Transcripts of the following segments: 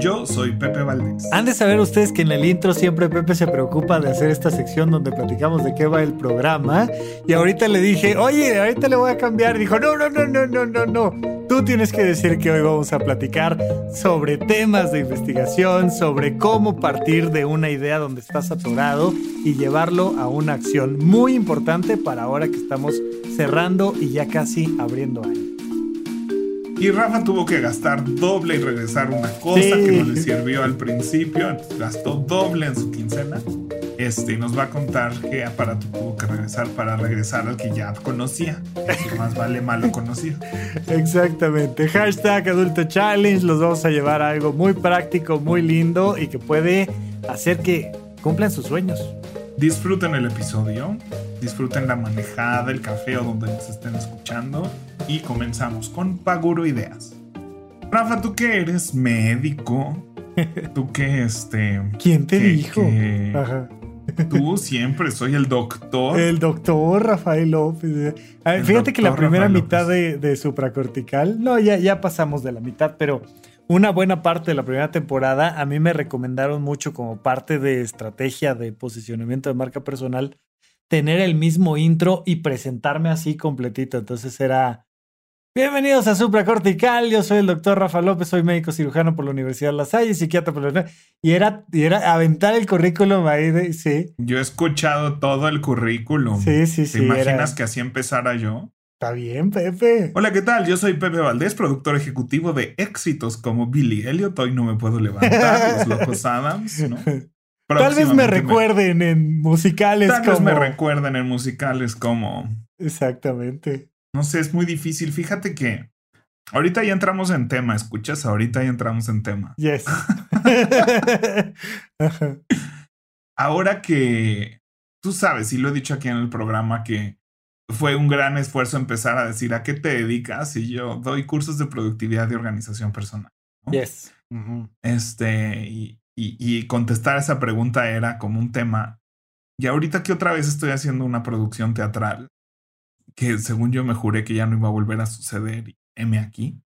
Yo soy Pepe Valdés. Han de saber ustedes que en el intro siempre Pepe se preocupa de hacer esta sección donde platicamos de qué va el programa. Y ahorita le dije, oye, ahorita le voy a cambiar. Dijo, no, no, no, no, no, no, no. Tú tienes que decir que hoy vamos a platicar sobre temas de investigación, sobre cómo partir de una idea donde estás atorado y llevarlo a una acción muy importante para ahora que estamos cerrando y ya casi abriendo año. Y Rafa tuvo que gastar doble y regresar una cosa que no le sirvió al principio. Gastó doble en su quincena. Este, nos va a contar qué aparato tuvo que regresar para regresar al que ya conocía. más vale malo conocido. Exactamente. Hashtag Adulto Challenge. Los vamos a llevar a algo muy práctico, muy lindo y que puede hacer que cumplan sus sueños. Disfruten el episodio, disfruten la manejada, el café o donde nos estén escuchando y comenzamos con Paguro Ideas. Rafa, tú que eres médico, tú que este... ¿Quién te dijo? Ajá. Tú siempre soy el doctor. El doctor Rafael López. fíjate que la primera mitad de, de, supracortical, no, ya, ya pasamos de la mitad, pero una buena parte de la primera temporada a mí me recomendaron mucho como parte de estrategia de posicionamiento de marca personal tener el mismo intro y presentarme así completito. Entonces era Bienvenidos a Supra Cortical. Yo soy el doctor Rafa López, soy médico cirujano por la Universidad de La Salle, psiquiatra por la y era, y era aventar el currículum ahí de, sí. Yo he escuchado todo el currículum. Sí, sí, sí. ¿Te imaginas que así empezara yo? Está bien, Pepe. Hola, ¿qué tal? Yo soy Pepe Valdés, productor ejecutivo de éxitos como Billy Elliot. Hoy no me puedo levantar, Los Locos Adams, ¿no? Tal vez me recuerden en musicales como. Tal vez me recuerden en musicales como. Exactamente. No sé, es muy difícil. Fíjate que ahorita ya entramos en tema, ¿escuchas? Ahorita ya entramos en tema. Yes. Ahora que tú sabes, y lo he dicho aquí en el programa, que fue un gran esfuerzo empezar a decir a qué te dedicas y yo doy cursos de productividad y organización personal. Yes. Este, y, y, y contestar esa pregunta era como un tema. Y ahorita que otra vez estoy haciendo una producción teatral, que según yo me juré que ya no iba a volver a suceder. Y M aquí.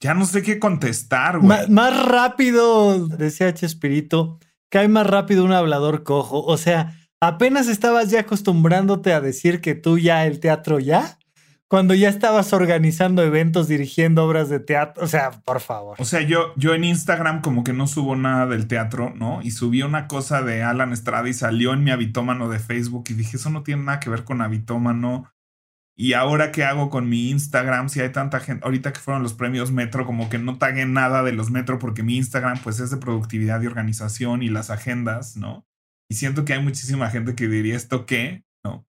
Ya no sé qué contestar, güey. Más rápido, decía Chespirito, cae más rápido un hablador cojo. O sea, apenas estabas ya acostumbrándote a decir que tú ya el teatro ya, cuando ya estabas organizando eventos, dirigiendo obras de teatro. O sea, por favor. O sea, yo, yo en Instagram como que no subo nada del teatro, ¿no? Y subí una cosa de Alan Estrada y salió en mi habitómano de Facebook y dije, eso no tiene nada que ver con habitómano. Y ahora qué hago con mi Instagram, si hay tanta gente, ahorita que fueron los premios Metro, como que no tagué nada de los Metro porque mi Instagram pues es de productividad y organización y las agendas, ¿no? Y siento que hay muchísima gente que diría esto qué, ¿no?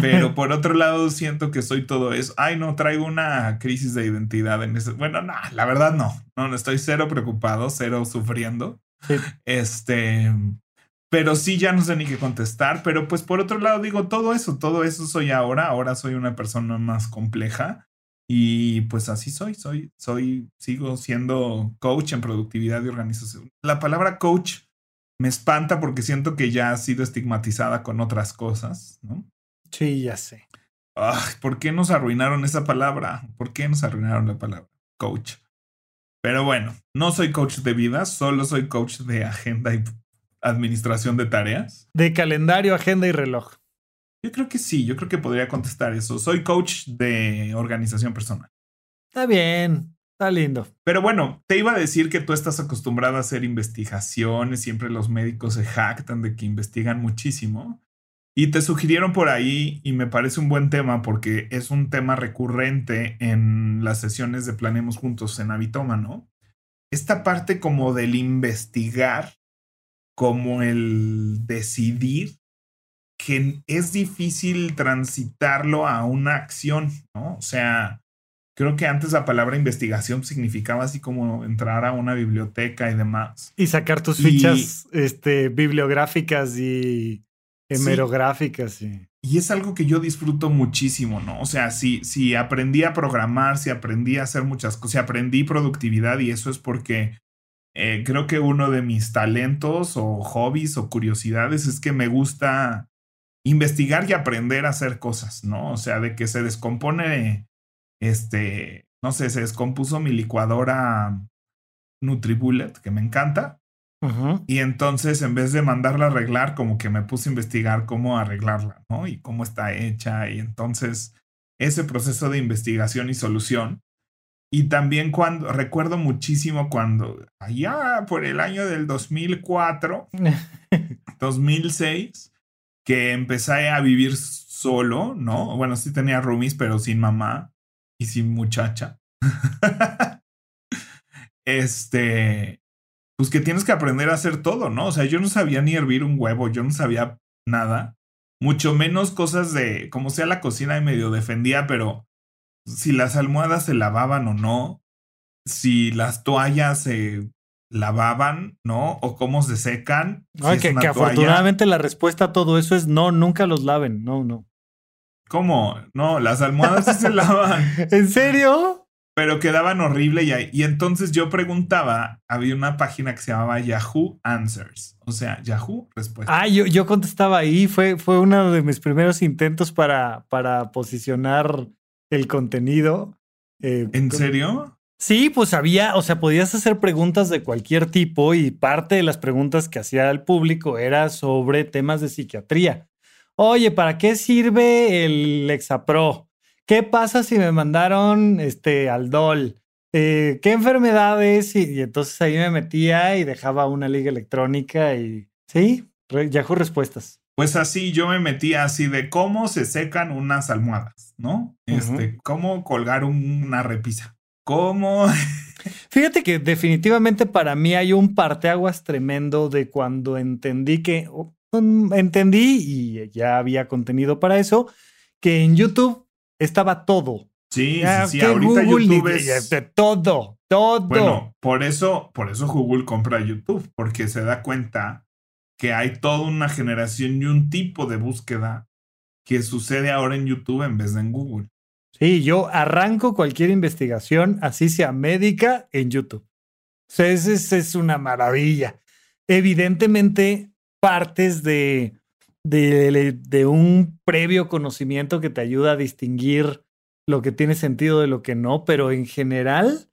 Pero por otro lado siento que soy todo eso. Ay, no, traigo una crisis de identidad en ese. Bueno, no, la verdad no. No, no estoy cero preocupado, cero sufriendo. Este, pero sí ya no sé ni qué contestar, pero pues por otro lado digo, todo eso, todo eso soy ahora, ahora soy una persona más compleja y pues así soy, soy, soy, sigo siendo coach en productividad y organización. La palabra coach me espanta porque siento que ya ha sido estigmatizada con otras cosas, ¿no? Sí, ya sé. Ay, ¿por qué nos arruinaron esa palabra? ¿Por qué nos arruinaron la palabra coach? Pero bueno, no soy coach de vida, solo soy coach de agenda y administración de tareas? De calendario, agenda y reloj. Yo creo que sí, yo creo que podría contestar eso. Soy coach de organización personal. Está bien, está lindo. Pero bueno, te iba a decir que tú estás acostumbrada a hacer investigaciones, siempre los médicos se jactan de que investigan muchísimo. Y te sugirieron por ahí, y me parece un buen tema porque es un tema recurrente en las sesiones de Planemos Juntos en ¿no? Esta parte como del investigar como el decidir que es difícil transitarlo a una acción, ¿no? O sea, Creo que antes la palabra investigación significaba así como entrar a una biblioteca y demás. Y sacar tus fichas este, bibliográficas y hemerográficas. Y... y... es algo que yo disfruto muchísimo, ¿no? O sea, si, si aprendí a programar, si aprendí a hacer muchas cosas, si aprendí productividad y eso es porque eh, creo que uno de mis talentos o hobbies o curiosidades es que me gusta investigar y aprender a hacer cosas, ¿no? O sea, de que se descompone este, no sé, se descompuso mi licuadora NutriBullet, que me encanta. Y entonces, en vez de mandarla a arreglar, como que me puse a investigar cómo arreglarla, ¿no? Y cómo está hecha. Y entonces, ese proceso de investigación y solución. Y también cuando, recuerdo muchísimo cuando, allá por el año del 2004, 2006, que empecé a vivir solo, ¿no? Bueno, sí tenía roomies, pero sin mamá y sin muchacha. este, pues que tienes que aprender a hacer todo, ¿no? O sea, yo no sabía ni hervir un huevo, yo no sabía nada, mucho menos cosas de, como sea la cocina y medio defendía, pero si las almohadas se lavaban o no, si las toallas se lavaban, ¿no? O cómo se secan. Ay, que, que afortunadamente la respuesta a todo eso es no, nunca los laven, no, no. ¿Cómo? No, las almohadas sí se lavan. ¿En serio? Pero quedaban horrible y, y entonces yo preguntaba, había una página que se llamaba Yahoo Answers, o sea, Yahoo Respuesta. Ah, yo, yo contestaba ahí, fue, fue uno de mis primeros intentos para, para posicionar el contenido. Eh, ¿En serio? Sí, pues había, o sea, podías hacer preguntas de cualquier tipo y parte de las preguntas que hacía el público era sobre temas de psiquiatría. Oye, ¿para qué sirve el Lexapro? ¿Qué pasa si me mandaron este Aldol? Eh, ¿Qué enfermedades? Y, entonces ahí me metía y dejaba una liga electrónica y sí, Yahoo respuestas. Pues así yo me metía así de cómo se secan unas almohadas, ¿no? Este, cómo colgar una repisa. ¿Cómo? Fíjate que definitivamente para mí hay un parteaguas tremendo de cuando entendí que entendí y ya había contenido para eso, que en YouTube estaba todo. Sí, sí, sí. ahorita YouTube es... todo, todo. Bueno, por eso, por eso Google compra YouTube, porque se da cuenta que hay toda una generación y un tipo de búsqueda que sucede ahora en YouTube en vez de en Google. Sí, yo arranco cualquier investigación, así sea médica, en YouTube. O sea, es, es una maravilla. Evidentemente, partes de, de, un previo conocimiento que te ayuda a distinguir lo que tiene sentido de lo que no, pero en general,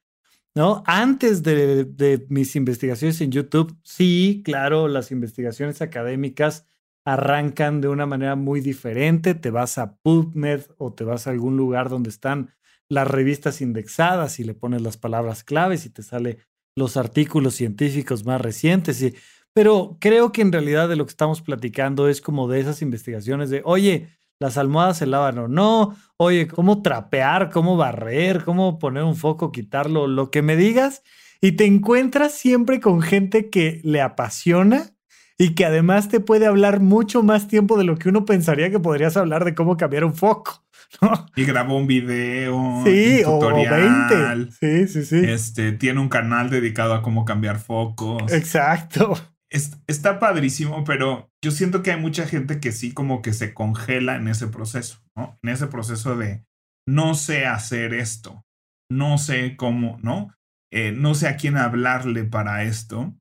¿no? Antes de, de, mis investigaciones en YouTube, sí, claro, las investigaciones académicas arrancan de una manera muy diferente. Te vas a PubMed o te vas a algún lugar donde están las revistas indexadas y le pones las palabras claves y te sale los artículos científicos más recientes. Y pero creo que en realidad de lo que estamos platicando es como de esas investigaciones de, oye, las almohadas se lavan o no, oye, cómo trapear, cómo barrer, cómo poner un foco, quitarlo, lo que me digas. Y te encuentras siempre con gente que le apasiona y que además te puede hablar mucho más tiempo de lo que uno pensaría que podrías hablar de cómo cambiar un foco. Y grabó un video, sí, un tutorial. O 20. Sí, sí, sí. Este, tiene un canal dedicado a cómo cambiar focos. Exacto está padrísimo, pero yo siento que hay mucha gente que sí como que se congela en ese proceso, ¿no? En ese proceso de no sé hacer esto, no sé cómo, ¿no? Eh, no sé a quién hablarle para esto.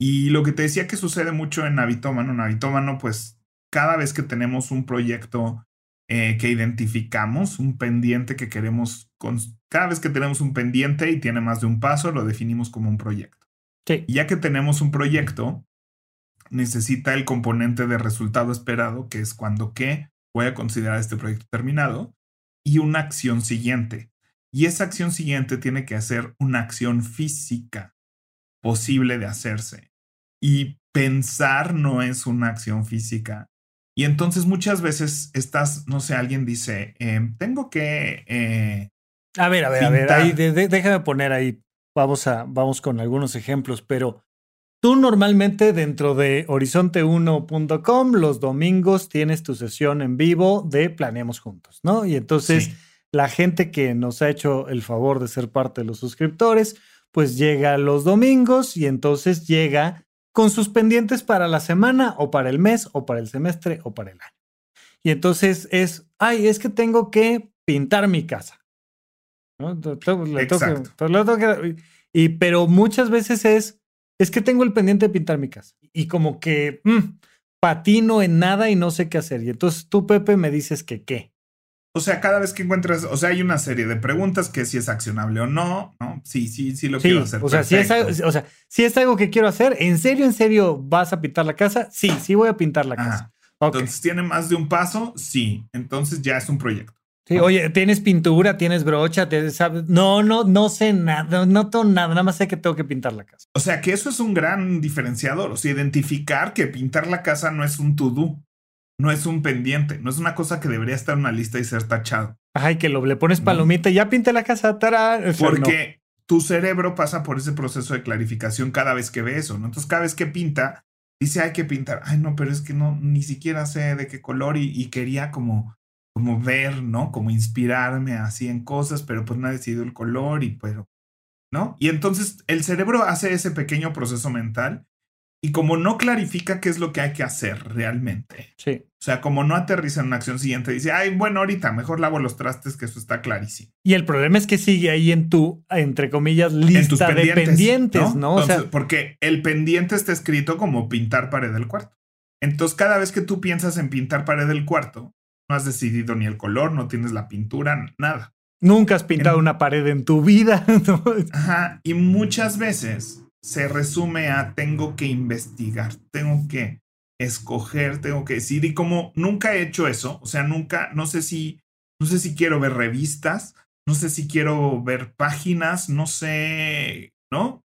Y lo que te decía que sucede mucho en Navitómano, Navitómano, pues cada vez que tenemos un proyecto eh, que identificamos, un pendiente que queremos, cada vez que tenemos un pendiente y tiene más de un paso, lo definimos como un proyecto. Ya que tenemos un proyecto, necesita el componente de resultado esperado, que es cuando qué voy a considerar este proyecto terminado, y una acción siguiente. Y esa acción siguiente tiene que hacer una acción física posible de hacerse. Y pensar no es una acción física. Y entonces muchas veces estás, no sé, alguien dice, em, tengo que... Eh, a ver, a ver, a ver, déjame poner ahí vamos, a, vamos con algunos ejemplos, pero tú normalmente dentro de horizonte1.com los domingos tienes tu sesión en vivo de Planeamos Juntos, ¿no? Y entonces la gente que nos ha hecho el favor de ser parte de los suscriptores, pues llega los domingos y entonces llega con sus pendientes para la semana o para el mes o para el semestre o para el año. Y entonces es, ay, es que tengo que pintar mi casa. Y, pero muchas veces es, es que tengo el pendiente de pintar mi casa. Y como que mm, patino en nada y no sé qué hacer. Y entonces tú, Pepe, me dices que qué. O sea, cada vez que encuentras, o sea, hay una serie de preguntas que si es accionable o no, ¿no? Sí, sí, sí lo quiero hacer. O sea, si es, o sea, si es algo que quiero hacer, ¿en serio, en serio vas a pintar la casa? Sí, sí voy a pintar la casa. Entonces, ¿tiene más de un paso? Sí. Entonces ya es un proyecto. Sí, oye, ¿tienes pintura? ¿Tienes brocha? ¿Sabes? No, no, no sé nada, no tengo nada, nada más sé que tengo que pintar la casa. O sea, que eso es un gran diferenciador, o sea, identificar que pintar la casa no es un to-do, no es un pendiente, no es una cosa que debería estar en una lista y ser tachado. Ay, que lo, le pones palomita y ya pinté la casa, tará. Porque tu cerebro pasa por ese proceso de clarificación cada vez que ve eso, ¿no? Entonces, cada vez que pinta, dice, hay que pintar. Ay, no, pero es que no, ni siquiera sé de qué color y quería como como ver, ¿no? Como inspirarme así en cosas, pero pues no ha decidido el color y pero, ¿no? Y entonces el cerebro hace ese pequeño proceso mental y como no clarifica qué es lo que hay que hacer realmente. Sí. O sea, como no aterriza en una acción siguiente, dice, ay, bueno, ahorita mejor lavo los trastes, que eso está clarísimo. Y el problema es que sigue ahí en tu, entre comillas, lista de pendientes, ¿no? o sea, porque el pendiente está escrito como pintar pared del cuarto. Entonces, cada vez que tú piensas en pintar pared del cuarto, no has decidido ni el color, no tienes la pintura, nada. Nunca has pintado una pared en tu vida. Ajá, y muchas veces se resume a tengo que investigar, tengo que escoger, tengo que decir, y como nunca he hecho eso, o sea, nunca, no sé si, no sé si quiero ver revistas, no sé si quiero ver páginas, no sé, ¿no?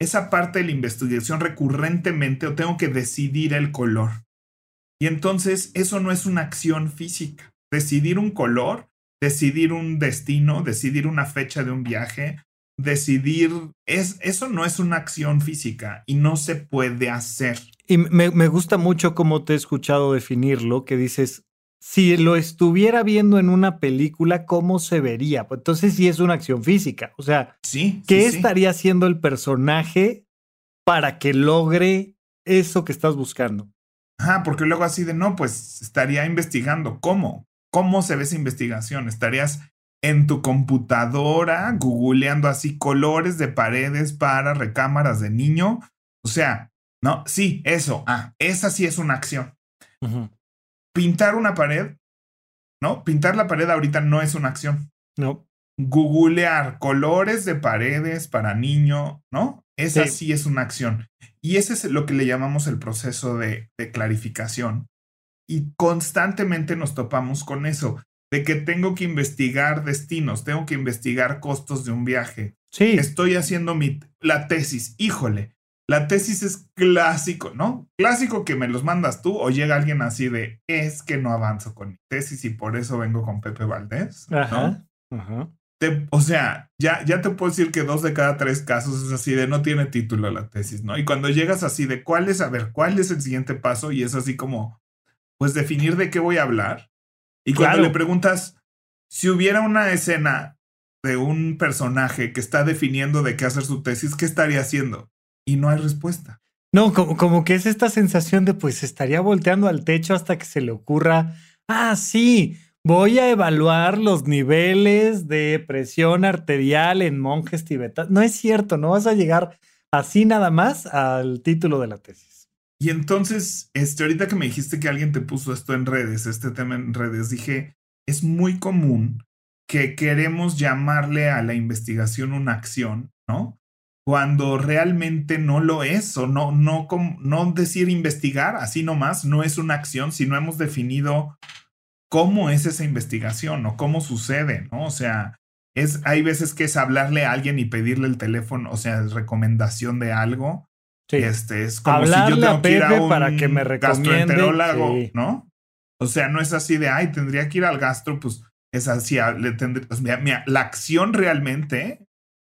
Esa parte de la investigación recurrentemente o tengo que decidir el color. Y entonces eso no es una acción física. Decidir un color, decidir un destino, decidir una fecha de un viaje, decidir, es, eso no es una acción física y no se puede hacer. Y me, me gusta mucho cómo te he escuchado definirlo, que dices, si lo estuviera viendo en una película, ¿cómo se vería? Entonces sí es una acción física. O sea, sí, ¿qué estaría haciendo el personaje para que logre eso que estás buscando? Ajá, porque luego así de no, pues estaría investigando. ¿Cómo? ¿Cómo se ve esa investigación? ¿Estarías en tu computadora googleando así colores de paredes para recámaras de niño? O sea, no, sí, eso. Ah, esa sí es una acción. Pintar una pared, ¿no? Pintar la pared ahorita no es una acción. No. Googlear colores de paredes para niño, ¿no? Esa sí. es una acción. Y ese es lo que le llamamos el proceso de, clarificación. Y constantemente nos topamos con eso, de que tengo que investigar destinos, tengo que investigar costos de un viaje. Sí. Estoy haciendo mi, la tesis. Híjole, la tesis es clásico, ¿no? Clásico que me los mandas tú o llega alguien así de, es que no avanzo con mi tesis y por eso vengo con Pepe Valdés. Ajá. Ajá o sea, ya, ya te puedo decir que dos de cada tres casos es así de no tiene título la tesis, ¿no? Y cuando llegas así de cuál es, a ver, cuál es el siguiente paso y es así como, pues definir de qué voy a hablar. Y cuando le preguntas, si hubiera una escena de un personaje que está definiendo de qué hacer su tesis, ¿qué estaría haciendo? Y no hay respuesta. No, como, como que es esta sensación de pues estaría volteando al techo hasta que se le ocurra, ah, sí, Voy a evaluar los niveles de presión arterial en monjes tibetanos. No es cierto, no vas a llegar así nada más al título de la tesis. Y entonces, este, ahorita que me dijiste que alguien te puso esto en redes, este tema en redes, dije, es muy común que queremos llamarle a la investigación una acción, ¿no? Cuando realmente no lo es, o no, no, no decir investigar así nomás, no es una acción, si no hemos definido cómo es esa investigación o cómo sucede, ¿no? O sea, es, hay veces que es hablarle a alguien y pedirle el teléfono, o sea, recomendación de algo. Sí. Este, es como si yo tengo que ir a un para que me gastroenterólogo, ¿no? O sea, no es así de, ay, tendría que ir al gastro, pues es así, le tendría, pues, mira, la acción realmente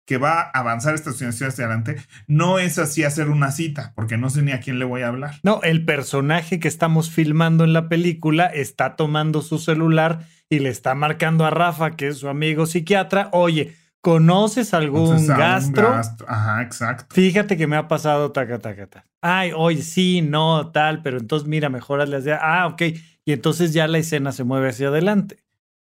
que va a avanzar esta situación hacia adelante, no es así hacer una cita, porque no sé ni a quién le voy a hablar. No, el personaje que estamos filmando en la película está tomando su celular y le está marcando a Rafa, que es su amigo psiquiatra, oye, ¿conoces algún gastro? Ajá, exacto. Fíjate que me ha pasado taca, taca, taca. Ay, oye, sí, no, tal, pero entonces mira, mejor hazle así. Ah, ok. Y entonces ya la escena se mueve hacia adelante.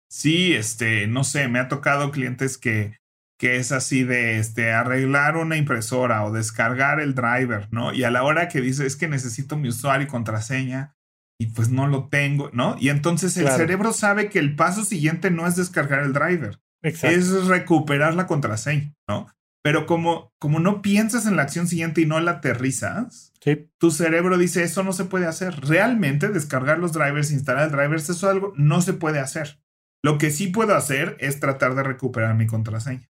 Sí, este, no sé, me ha tocado clientes que que es así de este, arreglar una impresora o descargar el driver, ¿no? Y a la hora que dice, es que necesito mi usuario y contraseña y pues no lo tengo, ¿no? Y entonces el cerebro sabe que el paso siguiente no es descargar el driver, es recuperar la contraseña, ¿no? Pero como, como no piensas en la acción siguiente y no la aterrizas, tu cerebro dice, eso no se puede hacer. Realmente descargar los drivers, instalar el drivers, eso es algo no se puede hacer. Lo que sí puedo hacer es tratar de recuperar mi contraseña.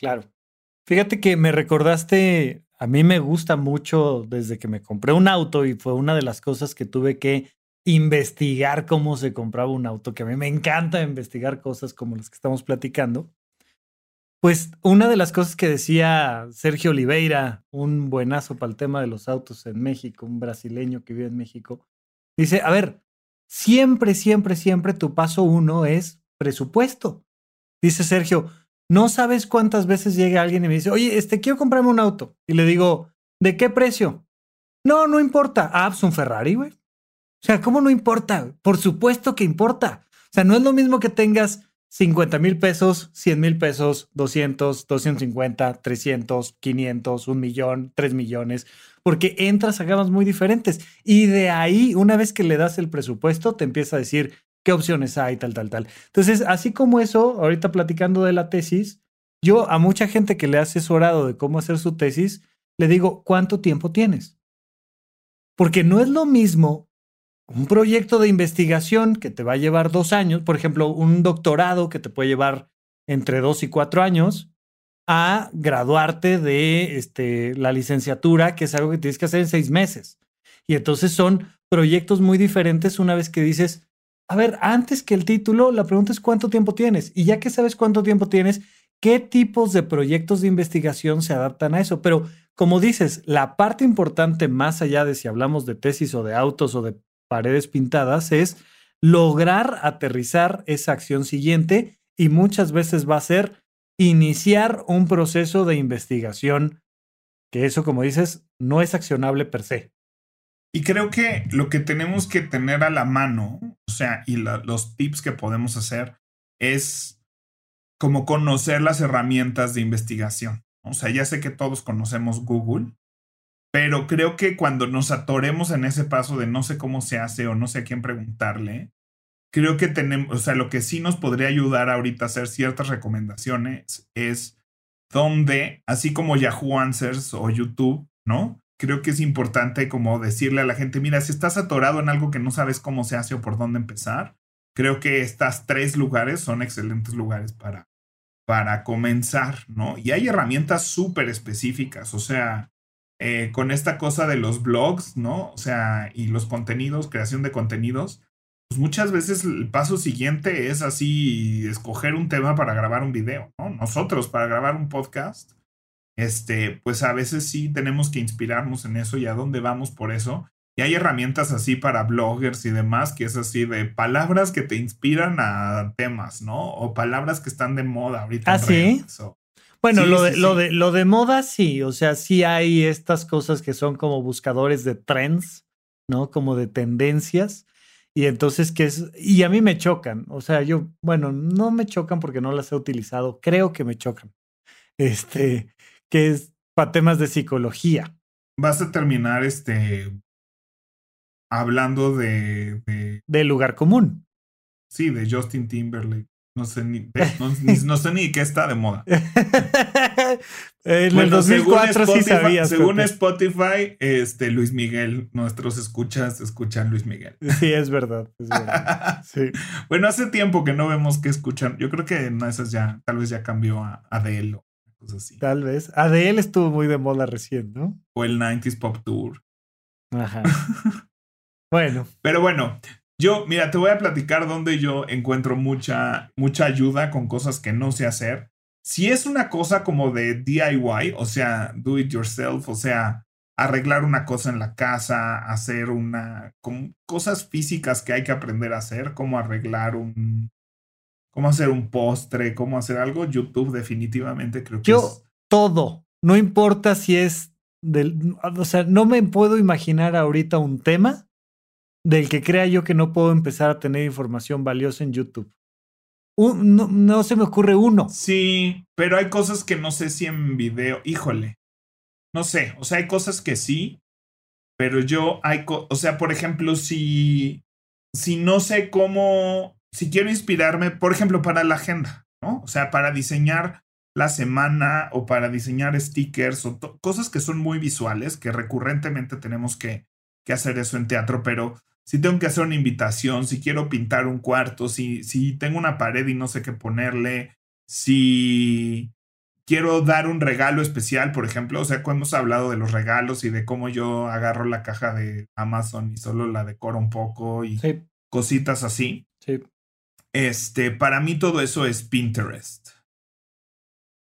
Claro. Fíjate que me recordaste, a mí me gusta mucho desde que me compré un auto y fue una de las cosas que tuve que investigar cómo se compraba un auto, que a mí me encanta investigar cosas como las que estamos platicando. Pues una de las cosas que decía Sergio Oliveira, un buenazo para el tema de los autos en México, un brasileño que vive en México, dice, a ver, siempre, siempre, siempre tu paso uno es presupuesto. Dice Sergio, no sabes cuántas veces llega alguien y me dice, oye, este, quiero comprarme un auto. Y le digo, ¿de qué precio? No, no importa. Ah, pues un Ferrari, güey. O sea, ¿cómo no importa? Por supuesto que importa. O sea, no es lo mismo que tengas 50 mil pesos, 100 mil pesos, 200, 250, 300, 500, un millón, 3 millones, porque entras a gamas muy diferentes. Y de ahí, una vez que le das el presupuesto, te empieza a decir, qué opciones hay, tal, tal, tal. Entonces, así como eso, ahorita platicando de la tesis, yo a mucha gente que le ha asesorado de cómo hacer su tesis, le digo, ¿cuánto tiempo tienes? Porque no es lo mismo un proyecto de investigación que te va a llevar dos años, por ejemplo, un doctorado que te puede llevar entre dos y cuatro años, a graduarte de este, la licenciatura, que es algo que tienes que hacer en seis meses. Y entonces son proyectos muy diferentes una vez que dices, a ver, antes que el título, la pregunta es cuánto tiempo tienes. Y ya que sabes cuánto tiempo tienes, ¿qué tipos de proyectos de investigación se adaptan a eso? Pero como dices, la parte importante, más allá de si hablamos de tesis o de autos o de paredes pintadas, es lograr aterrizar esa acción siguiente y muchas veces va a ser iniciar un proceso de investigación, que eso, como dices, no es accionable per se. Y creo que lo que tenemos que tener a la mano, o sea, y los tips que podemos hacer es como conocer las herramientas de investigación. O sea, ya sé que todos conocemos Google, pero creo que cuando nos atoremos en ese paso de no sé cómo se hace o no sé a quién preguntarle, creo que tenemos, o sea, lo que sí nos podría ayudar ahorita a hacer ciertas recomendaciones es donde, así como Yahoo Answers o YouTube, ¿no? Creo que es importante como decirle a la gente, mira, si estás atorado en algo que no sabes cómo se hace o por dónde empezar, creo que estas tres lugares son excelentes lugares para, para comenzar, ¿no? Y hay herramientas súper específicas, o sea, eh, con esta cosa de los blogs, ¿no? O sea, y los contenidos, creación de contenidos, pues muchas veces el paso siguiente es así, escoger un tema para grabar un video, ¿no? Nosotros para grabar un podcast este, pues a veces sí tenemos que inspirarnos en eso y a dónde vamos por eso. Y hay herramientas así para bloggers y demás, que es así de palabras que te inspiran a temas, ¿no? O palabras que están de moda ahorita. Ah, sí. Bueno, lo, de, lo, de, lo de moda sí, o sea, sí hay estas cosas que son como buscadores de trends, ¿no? Como de tendencias. Y entonces, que es? Y a mí me chocan, o sea, yo, bueno, no me chocan porque no las he utilizado, creo que me chocan. Este, que es para temas de psicología. Vas a terminar este hablando de, de lugar común. Sí, de Justin Timberlake. No sé ni, no, sé ni qué está de moda. en el 2004 sí sabías. Según Spotify, este Luis Miguel, nuestros escuchas escuchan Luis Miguel. Sí, es verdad. Sí. bueno, hace tiempo que no vemos que escuchan. Yo creo que en esas ya, tal vez ya cambió a Adele Tal vez. Adele estuvo muy de moda recién, ¿no? O el 90s Pop Tour. Ajá. bueno. Pero bueno, yo, mira, te voy a platicar donde yo encuentro mucha, mucha ayuda con cosas que no sé hacer. si es una cosa como de DIY, o sea, do it yourself, o sea, arreglar una cosa en la casa, hacer una, cosas físicas que hay que aprender a hacer, como arreglar un, cómo hacer un postre, cómo hacer algo, YouTube definitivamente creo que Yo, todo, no importa si es del, o sea, no me puedo imaginar ahorita un tema del que crea yo que no puedo empezar a tener información valiosa en YouTube. no, se me ocurre uno. Sí, pero hay cosas que no sé si en video, híjole, no sé, o sea, hay cosas que sí, pero yo hay, o sea, por ejemplo, si, si no sé cómo, si quiero inspirarme, por ejemplo, para la agenda, ¿no? O sea, para diseñar la semana o para diseñar stickers o cosas que son muy visuales, que recurrentemente tenemos que, que hacer eso en teatro, pero si tengo que hacer una invitación, si quiero pintar un cuarto, si, si tengo una pared y no sé qué ponerle, si quiero dar un regalo especial, por ejemplo, o sea, hemos hablado de los regalos y de cómo yo agarro la caja de Amazon y solo la decoro un poco y cositas así. Sí. Este, para mí todo eso es Pinterest.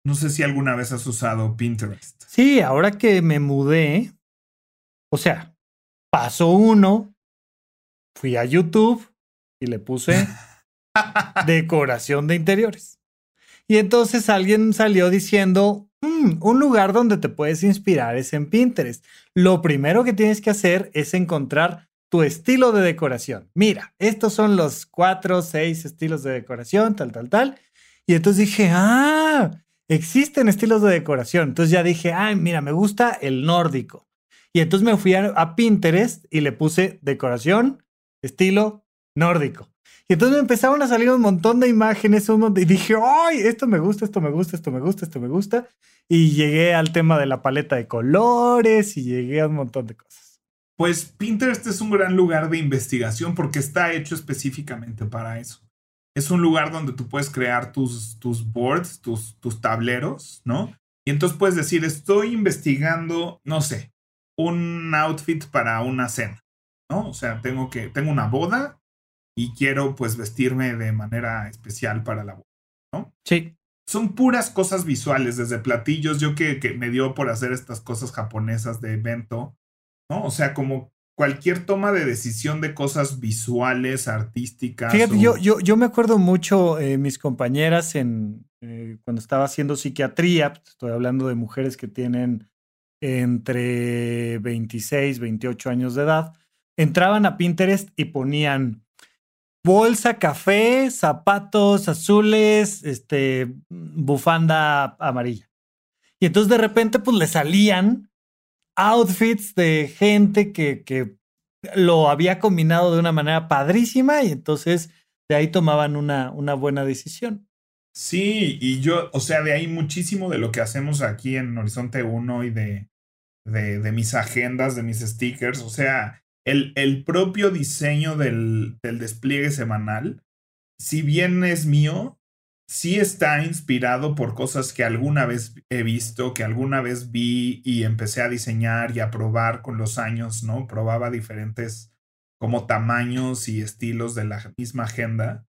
No sé si alguna vez has usado Pinterest. Sí, ahora que me mudé, o sea, paso uno, fui a YouTube y le puse decoración de interiores. Y entonces alguien salió diciendo, mm, un lugar donde te puedes inspirar es en Pinterest. Lo primero que tienes que hacer es encontrar tu estilo de decoración. Mira, estos son los cuatro, seis estilos de decoración, tal, tal, tal. Y entonces dije, ah, existen estilos de decoración. Entonces ya dije, ay, mira, me gusta el nórdico. Y entonces me fui a, Pinterest y le puse decoración, estilo nórdico. Y entonces me empezaron a salir un montón de imágenes, un y dije, ¡ay! Esto me gusta, esto me gusta, esto me gusta, esto me gusta. Y llegué al tema de la paleta de colores y llegué a un montón de cosas. Pues Pinterest es un gran lugar de investigación porque está hecho específicamente para eso es un lugar donde tú puedes crear tus, tus boards, tus, tus tableros, ¿no? Y entonces puedes decir, estoy investigando, no sé, un outfit para una cena, ¿no? O sea, tengo que, tengo una boda y quiero pues vestirme de manera especial para la boda, ¿no? Sí. Son puras cosas visuales, desde platillos, yo que, que me dio por hacer estas cosas japonesas de evento, ¿no? O sea, como cualquier toma de decisión de cosas visuales, artísticas. Fíjate, yo, yo, yo, me acuerdo mucho, eh, mis compañeras, en, eh, cuando estaba haciendo psiquiatría, pues, estoy hablando de mujeres que tienen entre 26, 28 años de edad, entraban a Pinterest y ponían bolsa, café, zapatos azules, este, bufanda amarilla. Y entonces de repente pues le salían outfits de gente que, que lo había combinado de una manera padrísima y entonces de ahí tomaban una, una buena decisión. Sí, y yo, o sea, de ahí muchísimo de lo que hacemos aquí en Horizonte 1 y de, de, de, mis agendas, de mis stickers, o sea, el, el propio diseño del, del despliegue semanal, si bien es mío, sí está inspirado por cosas que alguna vez he visto, que alguna vez vi y empecé a diseñar y a probar con los años, ¿no? Probaba diferentes como tamaños y estilos de la misma agenda.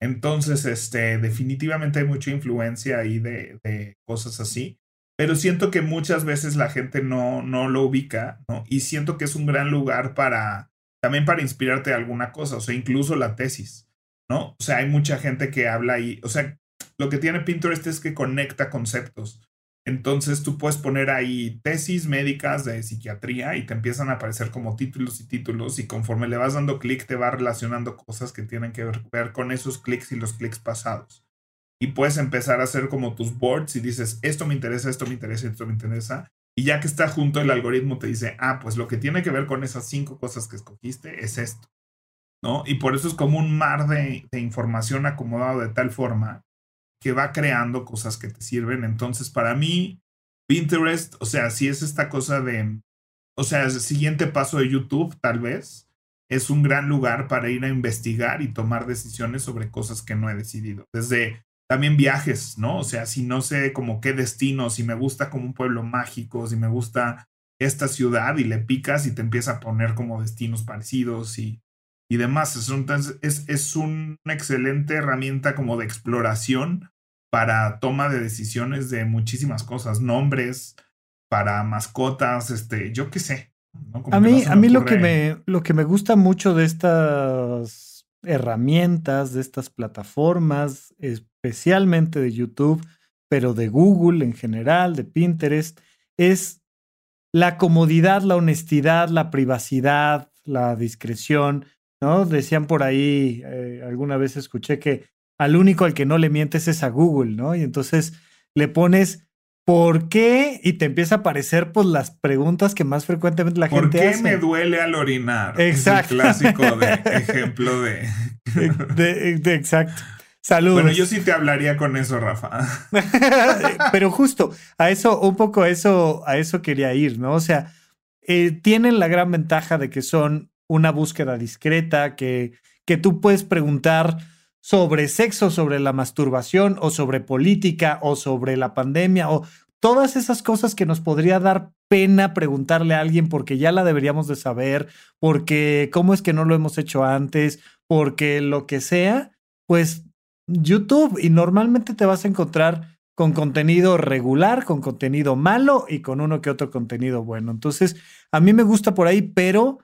Entonces, este, definitivamente hay mucha influencia ahí de, cosas así, pero siento que muchas veces la gente no, no lo ubica, ¿no? Y siento que es un gran lugar para, también para inspirarte de alguna cosa, o sea, incluso la tesis, ¿no? O sea, hay mucha gente que habla ahí, o sea, lo que tiene Pinterest es que conecta conceptos. Entonces tú puedes poner ahí tesis médicas de psiquiatría y te empiezan a aparecer como títulos y títulos y conforme le vas dando clic te va relacionando cosas que tienen que ver, con esos clics y los clics pasados. Y puedes empezar a hacer como tus boards y dices, esto me interesa, esto me interesa, esto me interesa. Y ya que está junto el algoritmo te dice, ah, pues lo que tiene que ver con esas cinco cosas que escogiste es esto. ¿No? Y por eso es como un mar de, de información acomodado de tal forma que va creando cosas que te sirven. Entonces, para mí, Pinterest, o sea, si es esta cosa de, o sea, el siguiente paso de YouTube, tal vez, es un gran lugar para ir a investigar y tomar decisiones sobre cosas que no he decidido. Desde también viajes, ¿no? O sea, si no sé como qué destino, si me gusta como un pueblo mágico, si me gusta esta ciudad y le picas y te empieza a poner como destinos parecidos y y demás. Entonces, es, es una excelente herramienta como de exploración para toma de decisiones de muchísimas cosas, nombres, para mascotas, este, yo qué sé. A mí, a mí lo, que me, lo que me gusta mucho de estas herramientas, de estas plataformas, especialmente de YouTube, pero de Google en general, de Pinterest, es la comodidad, la honestidad, la privacidad, la discreción, ¿no? Decían por ahí, eh, alguna vez escuché que al único al que no le mientes es a Google, ¿no? Y entonces le pones ¿por qué? Y te empieza a aparecer pues las preguntas que más frecuentemente la gente hace. ¿Por qué me duele al orinar? Exacto. Es clásico de ejemplo de... de, Exacto. Saludos. Bueno, yo sí te hablaría con eso, Rafa. Pero justo a eso, un poco a eso, a eso quería ir, ¿no? O sea, eh, tienen la gran ventaja de que son una búsqueda discreta, que, que tú puedes preguntar sobre sexo, sobre la masturbación o sobre política o sobre la pandemia o todas esas cosas que nos podría dar pena preguntarle a alguien porque ya la deberíamos de saber, porque cómo es que no lo hemos hecho antes, porque lo que sea, pues YouTube y normalmente te vas a encontrar con contenido regular, con contenido malo y con uno que otro contenido bueno. Entonces, a mí me gusta por ahí, pero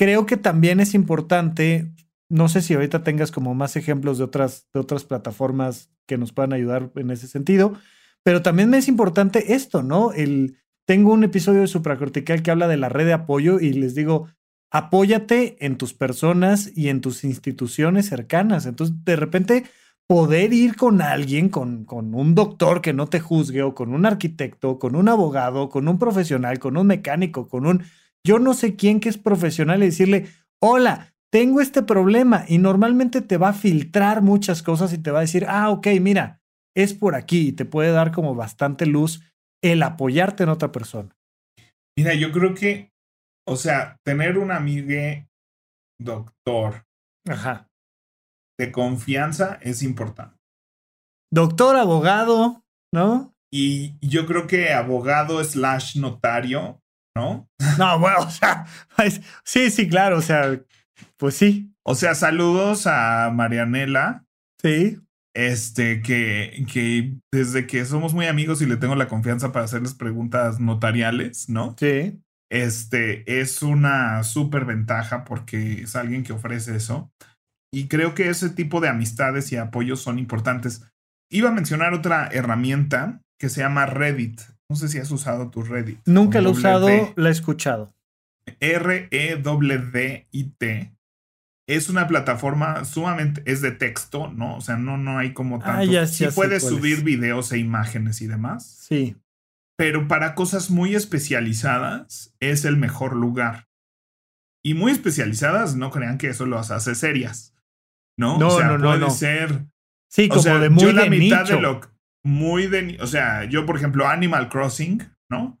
creo que también es importante no sé si ahorita tengas como más ejemplos de otras, de otras plataformas que nos puedan ayudar en ese sentido, pero también me es importante esto, ¿no? El, tengo un episodio de Supracortical que habla de la red de apoyo y les digo, apóyate en tus personas y en tus instituciones cercanas. Entonces, de repente, poder ir con alguien, con, con un doctor que no te juzgue, o con un arquitecto, con un abogado, con un profesional, con un mecánico, con un yo no sé quién que es profesional y decirle, hola, tengo este problema y normalmente te va a filtrar muchas cosas y te va a decir, ah, ok, mira, es por aquí y te puede dar como bastante luz el apoyarte en otra persona. Mira, yo creo que, o sea, tener un amigo doctor Ajá. de confianza es importante. Doctor, abogado, ¿no? Y yo creo que abogado slash notario, ¿no? No, bueno, o sea, sí, sí, claro, o sea, pues sí. O sea, saludos a Marianela. Sí. Este, que, que desde que somos muy amigos y le tengo la confianza para hacerles preguntas notariales, ¿no? Sí. Este, es una súper ventaja porque es alguien que ofrece eso. Y creo que ese tipo de amistades y apoyos son importantes. Iba a mencionar otra herramienta que se llama Reddit. No sé si has usado tu Reddit. Nunca lo he usado, la he escuchado. R-E-W-D-I-T. Es una plataforma sumamente, es de texto, ¿no? O sea, no, no hay como ah, tanto. ya, sí puedes subir videos e imágenes y demás. Sí. Pero para cosas muy especializadas es el mejor lugar. Y muy especializadas, no crean que eso los hace serias. ¿No? No, o sea, no, no, puede ser. Sí, como de muy yo la de mitad nicho. de lo muy de. O sea, yo, por ejemplo, Animal Crossing, ¿no?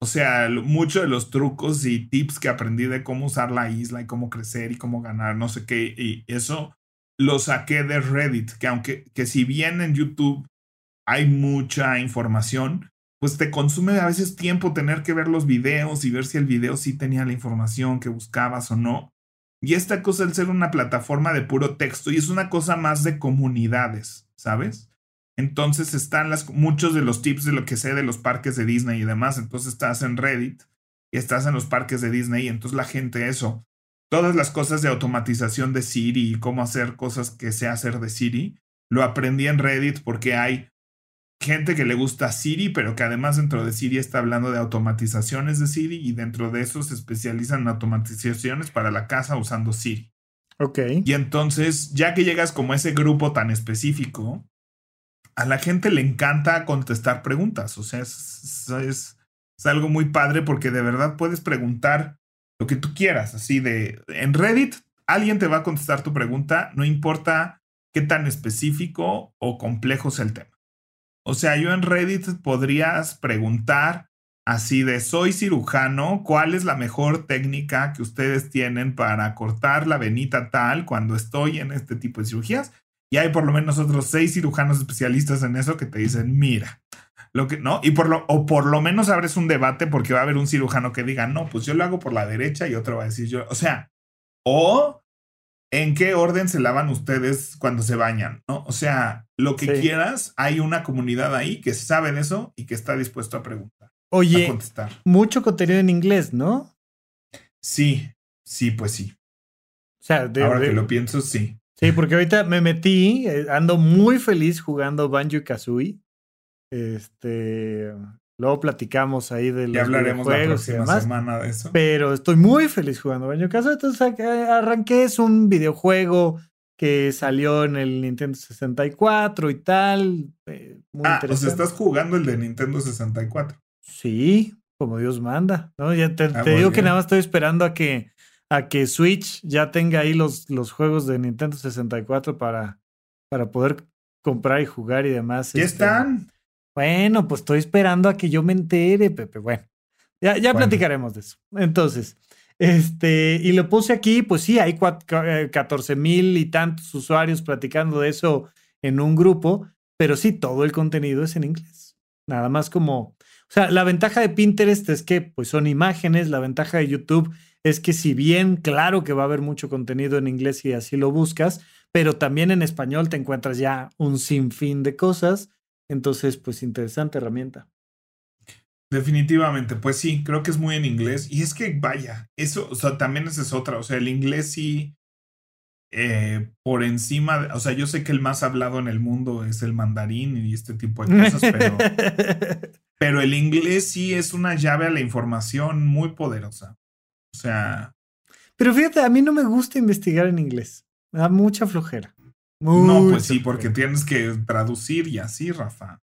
O sea, muchos de los trucos y tips que aprendí de cómo usar la isla y cómo crecer y cómo ganar, no sé qué, y eso lo saqué de Reddit, que aunque, que si bien en YouTube hay mucha información, pues te consume a veces tiempo tener que ver los videos y ver si el video sí tenía la información que buscabas o no. Y esta cosa, el ser una plataforma de puro texto, y es una cosa más de comunidades, ¿sabes? Entonces están las, muchos de los tips de lo que sé de los parques de Disney y demás. Entonces estás en Reddit y estás en los parques de Disney y entonces la gente eso. Todas las cosas de automatización de Siri y cómo hacer cosas que sé hacer de Siri, lo aprendí en Reddit porque hay gente que le gusta Siri, pero que además dentro de Siri está hablando de automatizaciones de Siri y dentro de eso se especializan en automatizaciones para la casa usando Siri. Ok. Y entonces, ya que llegas como a ese grupo tan específico, a la gente le encanta contestar preguntas. O sea, es, es, algo muy padre porque de verdad puedes preguntar lo que tú quieras. Así de, en Reddit, alguien te va a contestar tu pregunta, no importa qué tan específico o complejo sea el tema. O sea, yo en Reddit podrías preguntar así de, soy cirujano, ¿cuál es la mejor técnica que ustedes tienen para cortar la venita tal cuando estoy en este tipo de cirugías? Y hay por lo menos otros seis cirujanos especialistas en eso que te dicen, mira, lo que no, y por lo, o por lo menos abres un debate porque va a haber un cirujano que diga, no, pues yo lo hago por la derecha y otro va a decir yo, o sea, o en qué orden se lavan ustedes cuando se bañan, ¿no? O sea, lo que quieras, hay una comunidad ahí que sabe de eso y que está dispuesto a preguntar. Oye, mucho contenido en inglés, ¿no? Sí, sí, pues sí. O sea, ahora que lo pienso, sí. Sí, porque ahorita me metí, eh, ando muy feliz jugando Banjo Kazooie. Este, luego platicamos ahí de los hablaremos la próxima semana de eso. Pero estoy muy feliz jugando Banjo Kazooie. Entonces arranqué, es un videojuego que salió en el Nintendo 64 y tal. Eh, muy ah, o sea, estás jugando el de Nintendo 64. Sí, como Dios manda. ¿no? Ya te, ah, digo que nada más estoy esperando a que, a que Switch ya tenga ahí los, los juegos de Nintendo 64 para, para poder comprar y jugar y demás. ¿Ya este, están? Bueno, pues estoy esperando a que yo me entere, Pepe. Bueno, ya, ya platicaremos de eso. Entonces, este, y lo puse aquí, pues sí, hay 14 eh, mil y tantos usuarios platicando de eso en un grupo, pero sí, todo el contenido es en inglés. Nada más como o sea, la ventaja de Pinterest es que pues son imágenes, la ventaja de YouTube es que si bien claro que va a haber mucho contenido en inglés y así lo buscas, pero también en español te encuentras ya un sinfín de cosas, entonces pues interesante herramienta. Definitivamente, pues sí, creo que es muy en inglés y es que vaya, eso, o sea, también esa es otra, o sea, el inglés sí eh, por encima, o sea, yo sé que el más hablado en el mundo es el mandarín y este tipo de cosas, pero, pero el inglés sí es una llave a la información muy poderosa. O sea. Pero fíjate, a mí no me gusta investigar en inglés. Me da mucha flojera. no, pues sí, porque tienes que traducir y así, Rafa.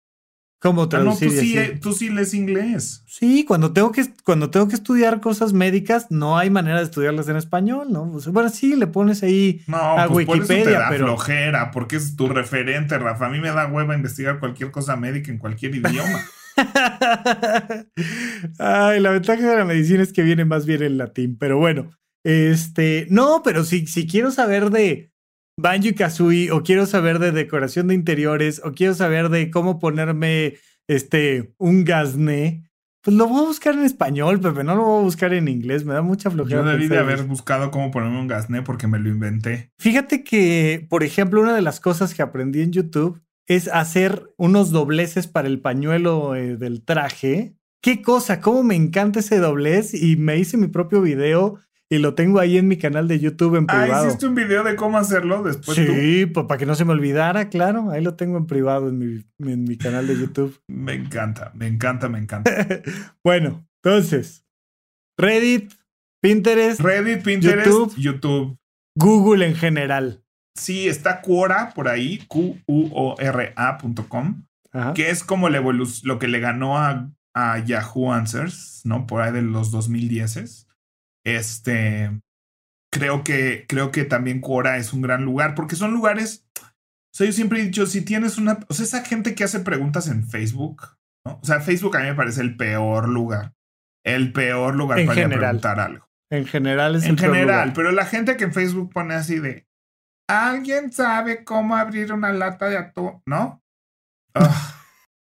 ¿Cómo traducir? Ah, no, tú, sí, tú sí lees inglés. Sí, cuando tengo, que, cuando tengo que estudiar cosas médicas, no hay manera de estudiarlas en español, ¿no? bueno, sí, le pones ahí a pues Wikipedia, por eso te da pero. flojera, porque es tu referente, Rafa. A mí me da hueva investigar cualquier cosa médica en cualquier idioma. Ay, la ventaja de la medicina es que viene más bien en latín, pero bueno. Este, no, pero si, si quiero saber de Banjo y Kazooie, o quiero saber de decoración de interiores, o quiero saber de cómo ponerme este, un gasné, pues lo voy a buscar en español, Pepe, no lo voy a buscar en inglés, me da mucha flojera. Yo debí de haber buscado cómo ponerme un gasné porque me lo inventé. Fíjate que, por ejemplo, una de las cosas que aprendí en YouTube es hacer unos dobleces para el pañuelo eh, del traje. Qué cosa, cómo me encanta ese doblez y me hice mi propio video y lo tengo ahí en mi canal de YouTube en privado. Ah, ¿hiciste un video de cómo hacerlo después? Sí, pues para que no se me olvidara, claro. Ahí lo tengo en privado en mi, en mi canal de YouTube. me encanta, me encanta, me encanta. bueno, entonces, Reddit, Pinterest. Reddit, Pinterest, YouTube, YouTube. Google en general. Sí, está Quora por ahí, Q-U-O-R-A.com, que es como lo que le ganó a, a Yahoo Answers, ¿no? Por ahí de los 2010s. Este, creo que, creo que también Quora es un gran lugar porque son lugares, o sea, yo siempre he dicho, si tienes una, o sea, esa gente que hace preguntas en Facebook, ¿no? O sea, Facebook a mí me parece el peor lugar, el peor lugar para preguntar algo. En general es En general, pero la gente que en Facebook pone así de, ¿alguien sabe cómo abrir una lata de atún? ¿No?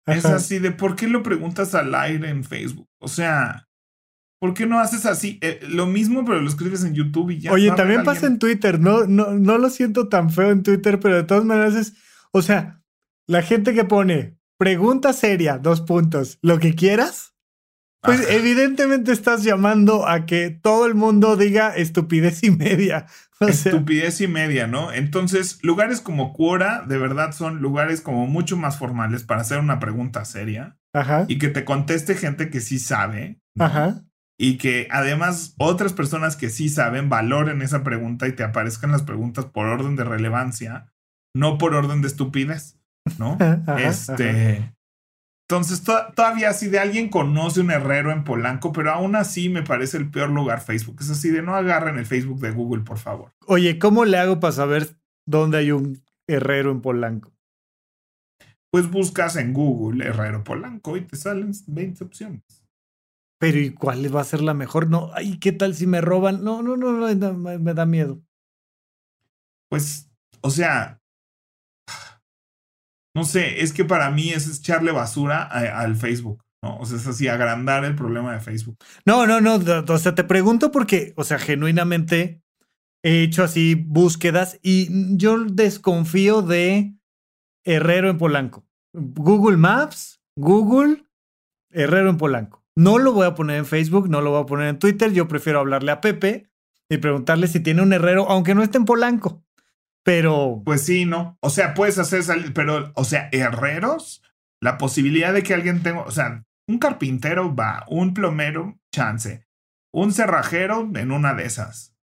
es así de, ¿por qué lo preguntas al aire en Facebook? O sea, ¿Por qué no haces así? Eh, lo mismo, pero lo escribes en YouTube y ya. Oye, también pasa en Twitter. No, no, no lo siento tan feo en Twitter, pero de todas maneras es. O sea, la gente que pone pregunta seria, dos puntos, lo que quieras. Pues evidentemente estás llamando a que todo el mundo diga estupidez y media. estupidez y media, ¿no? Entonces, lugares como Quora, de verdad, son lugares como mucho más formales para hacer una pregunta seria. Ajá. Y que te conteste gente que sí sabe. Ajá y que además otras personas que sí saben valoren esa pregunta y te aparezcan las preguntas por orden de relevancia, no por orden de estupidez, ¿no? este. Entonces, todavía si de alguien conoce un herrero en Polanco, pero aún así me parece el peor lugar Facebook. Es así de no agarren el Facebook de Google, por favor. Oye, ¿cómo le hago para saber dónde hay un herrero en Polanco? Pues buscas en Google herrero Polanco y te salen 20 opciones pero ¿y cuál va a ser la mejor? No, ay, ¿qué tal si me roban? No, no, no, no me, da miedo. Pues, o sea, no sé, es que para mí es echarle basura al Facebook, ¿no? O sea, es así, agrandar el problema de Facebook. No, no, no, o sea, te pregunto porque, o sea, genuinamente, he hecho así búsquedas y yo desconfío de Herrero en Polanco. Google Maps, Google, Herrero en Polanco. No lo voy a poner en Facebook, no lo voy a poner en Twitter. Yo prefiero hablarle a Pepe y preguntarle si tiene un herrero, aunque no esté en Polanco. Pero. Pues sí, ¿no? O sea, puedes hacer salir, pero, o sea, herreros, la posibilidad de que alguien tenga, o sea, un carpintero va, un plomero, chance, un cerrajero en una de esas.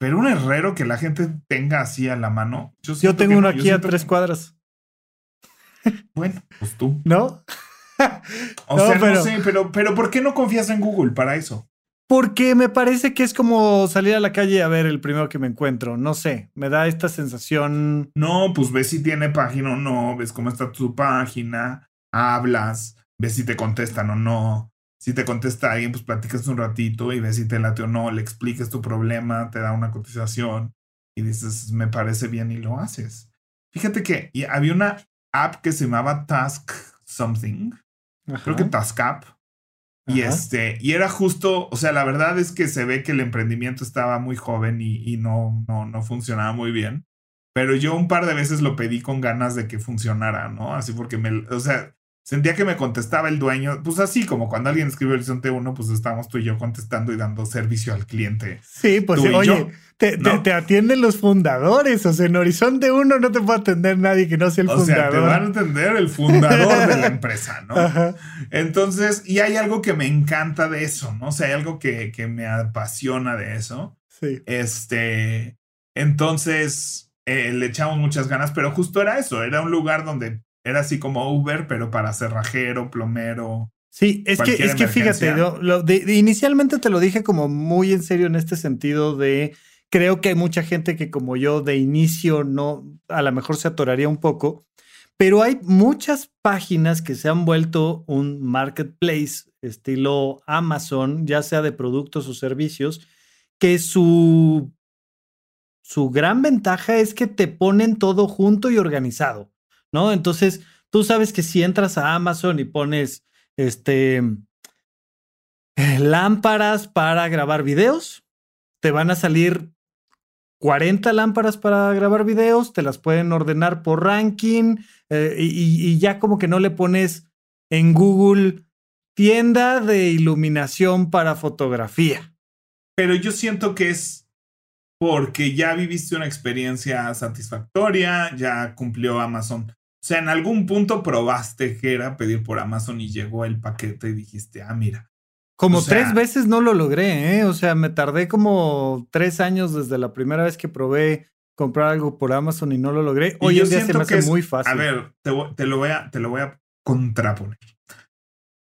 Pero un herrero que la gente tenga así a la mano. Yo, tengo uno aquí a tres cuadras. Bueno, pues tú. ¿No? o sea, no sé, pero, pero ¿por qué no confías en Google para eso? Porque me parece que es como salir a la calle a ver el primero que me encuentro. No sé, me da esta sensación. No, pues ves si tiene página o no, ves cómo está tu página, hablas, ves si te contestan o no. Si te contesta alguien, pues platicas un ratito y ves si te late o no, le expliques tu problema, te da una cotización y dices, me parece bien y lo haces. Fíjate que había una app que se llamaba Task Something, creo que Task App, y este, y era justo, o sea, la verdad es que se ve que el emprendimiento estaba muy joven y, y, no, no, no funcionaba muy bien. Pero yo un par de veces lo pedí con ganas de que funcionara, ¿no? Así porque me, o sea, Sentía que me contestaba el dueño, pues así como cuando alguien escribe Horizonte 1, pues estamos tú y yo contestando y dando servicio al cliente. Sí, pues oye, te, te, atienden los fundadores, o sea, en Horizonte 1 no te puede atender nadie que no sea el fundador. O sea, te van a atender el fundador de la empresa, ¿no? Entonces, y hay algo que me encanta de eso, ¿no? O sea, hay algo que, que me apasiona de eso. Sí. Este, entonces, eh, le echamos muchas ganas, pero justo era eso, era un lugar donde era así como Uber, pero para cerrajero, plomero. Sí, es que, es que fíjate, inicialmente te lo dije como muy en serio en este sentido de creo que hay mucha gente que como yo de inicio no, a lo mejor se atoraría un poco, pero hay muchas páginas que se han vuelto un marketplace estilo Amazon, ya sea de productos o servicios, que su, su gran ventaja es que te ponen todo junto y organizado. ¿No? Entonces, tú sabes que si entras a Amazon y pones este eh, lámparas para grabar videos, te van a salir 40 lámparas para grabar videos, te las pueden ordenar por ranking eh, y, y, ya como que no le pones en Google tienda de iluminación para fotografía. Pero yo siento que es porque ya viviste una experiencia satisfactoria, ya cumplió Amazon o sea, en algún punto probaste que era pedir por Amazon y llegó el paquete y dijiste, ah, mira. Como tres veces no lo logré, ¿eh? O sea, me tardé como tres años desde la primera vez que probé comprar algo por Amazon y no lo logré. Hoy en día se me hace muy fácil. A ver, te, lo voy a, te lo voy a contraponer.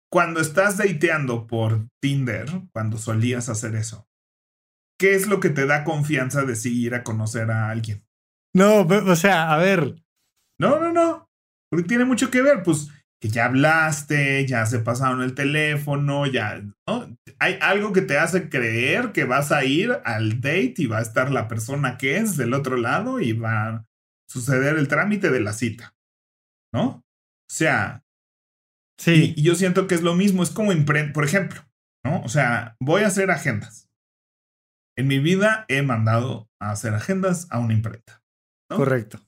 Cuando estás dateando por Tinder, cuando solías hacer eso, ¿qué es lo que te da confianza de seguir a conocer a alguien? No, o sea, a ver, no, no, no. Porque tiene mucho que ver, pues que ya hablaste, ya se pasaron el teléfono, ya, ¿no? Hay algo que te hace creer que vas a ir al date y va a estar la persona que es del otro lado y va a suceder el trámite de la cita, ¿no? O sea, sí. Y, yo siento que es lo mismo, es como por ejemplo, ¿no? O sea, voy a hacer agendas. En mi vida he mandado a hacer agendas a una imprenta. Correcto.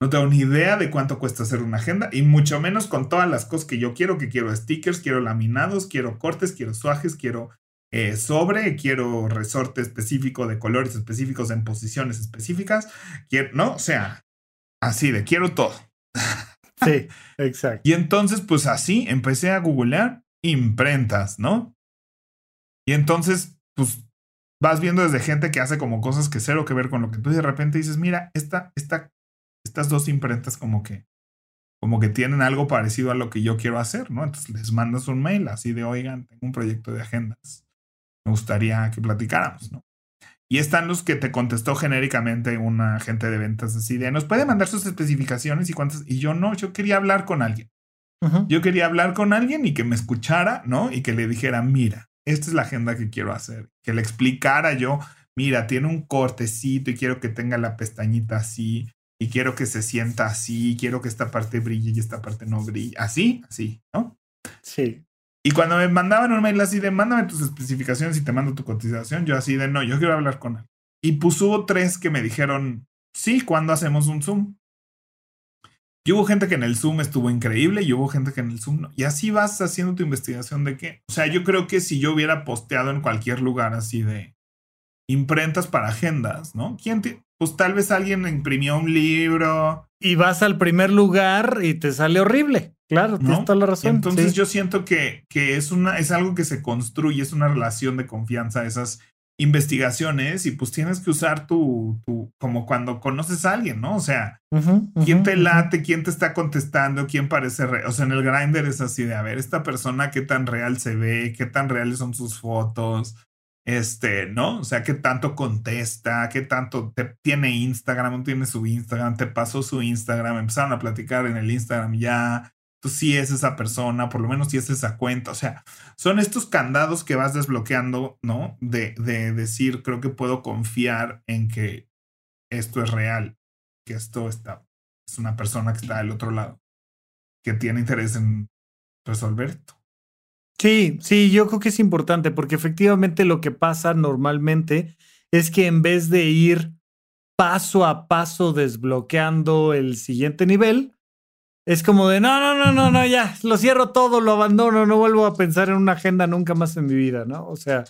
No tengo ni idea de cuánto cuesta hacer una agenda y mucho menos con todas las cosas que yo quiero, que quiero stickers, quiero laminados, quiero cortes, quiero suajes, quiero eh, sobre, quiero resorte específico de colores específicos en posiciones específicas, quiero, ¿no? O sea, así de quiero todo. Sí, exacto. y entonces, pues así empecé a googlear imprentas, ¿no? Y entonces, pues vas viendo desde gente que hace como cosas que cero que ver con lo que tú de repente dices, mira, esta, esta estas dos imprentas como que, como que tienen algo parecido a lo que yo quiero hacer, ¿no? Entonces les mandas un mail así de, oigan, tengo un proyecto de agendas. Me gustaría que platicáramos, ¿no? Y están los que te contestó genéricamente un agente de ventas así de, nos puede mandar sus especificaciones y cuántas. Y yo no, yo quería hablar con alguien. Yo quería hablar con alguien y que me escuchara, ¿no? Y que le dijera, mira, esta es la agenda que quiero hacer. Que le explicara yo, mira, tiene un cortecito y quiero que tenga la pestañita así y quiero que se sienta así, quiero que esta parte brille y esta parte no brille. Así, así, ¿no? Sí. Y cuando me mandaban un mail así de mándame tus especificaciones y te mando tu cotización, yo así de no, yo quiero hablar con él. Y hubo tres que me dijeron, sí, ¿cuándo hacemos un Zoom? Y hubo gente que en el Zoom estuvo increíble y hubo gente que en el Zoom no. Y así vas haciendo tu investigación de qué. O sea, yo creo que si yo hubiera posteado en cualquier lugar así de imprentas para agendas, ¿no? ¿Quién te, pues tal vez alguien imprimió un libro. Y vas al primer lugar y te sale horrible. Claro, tienes toda la razón. Entonces yo siento que, que es, una, es algo que se construye, es una relación de confianza, esas investigaciones y pues tienes que usar tu, tu como cuando conoces a alguien, ¿no? O sea, quién te late, quién te está contestando, quién parece real. O sea, en el grinder es así de, a ver, esta persona qué tan real se ve, qué tan reales son sus fotos, este, ¿no? O sea, qué tanto contesta, qué tanto te, tiene Instagram, no tiene su Instagram, te pasó su Instagram, empezaron a platicar en el Instagram ya, tú sí es esa persona, por lo menos sí es esa cuenta, o sea, son estos candados que vas desbloqueando, ¿no? De, de decir, creo que puedo confiar en que esto es real, que esto está, es una persona que está del otro lado, que tiene interés en resolver esto. Sí, sí, yo creo que es importante porque efectivamente lo que pasa normalmente es que en vez de ir paso a paso desbloqueando el siguiente nivel, es como de no, no, no, no, no, ya, lo cierro todo, lo abandono, no vuelvo a pensar en una agenda nunca más en mi vida, ¿no? O sea,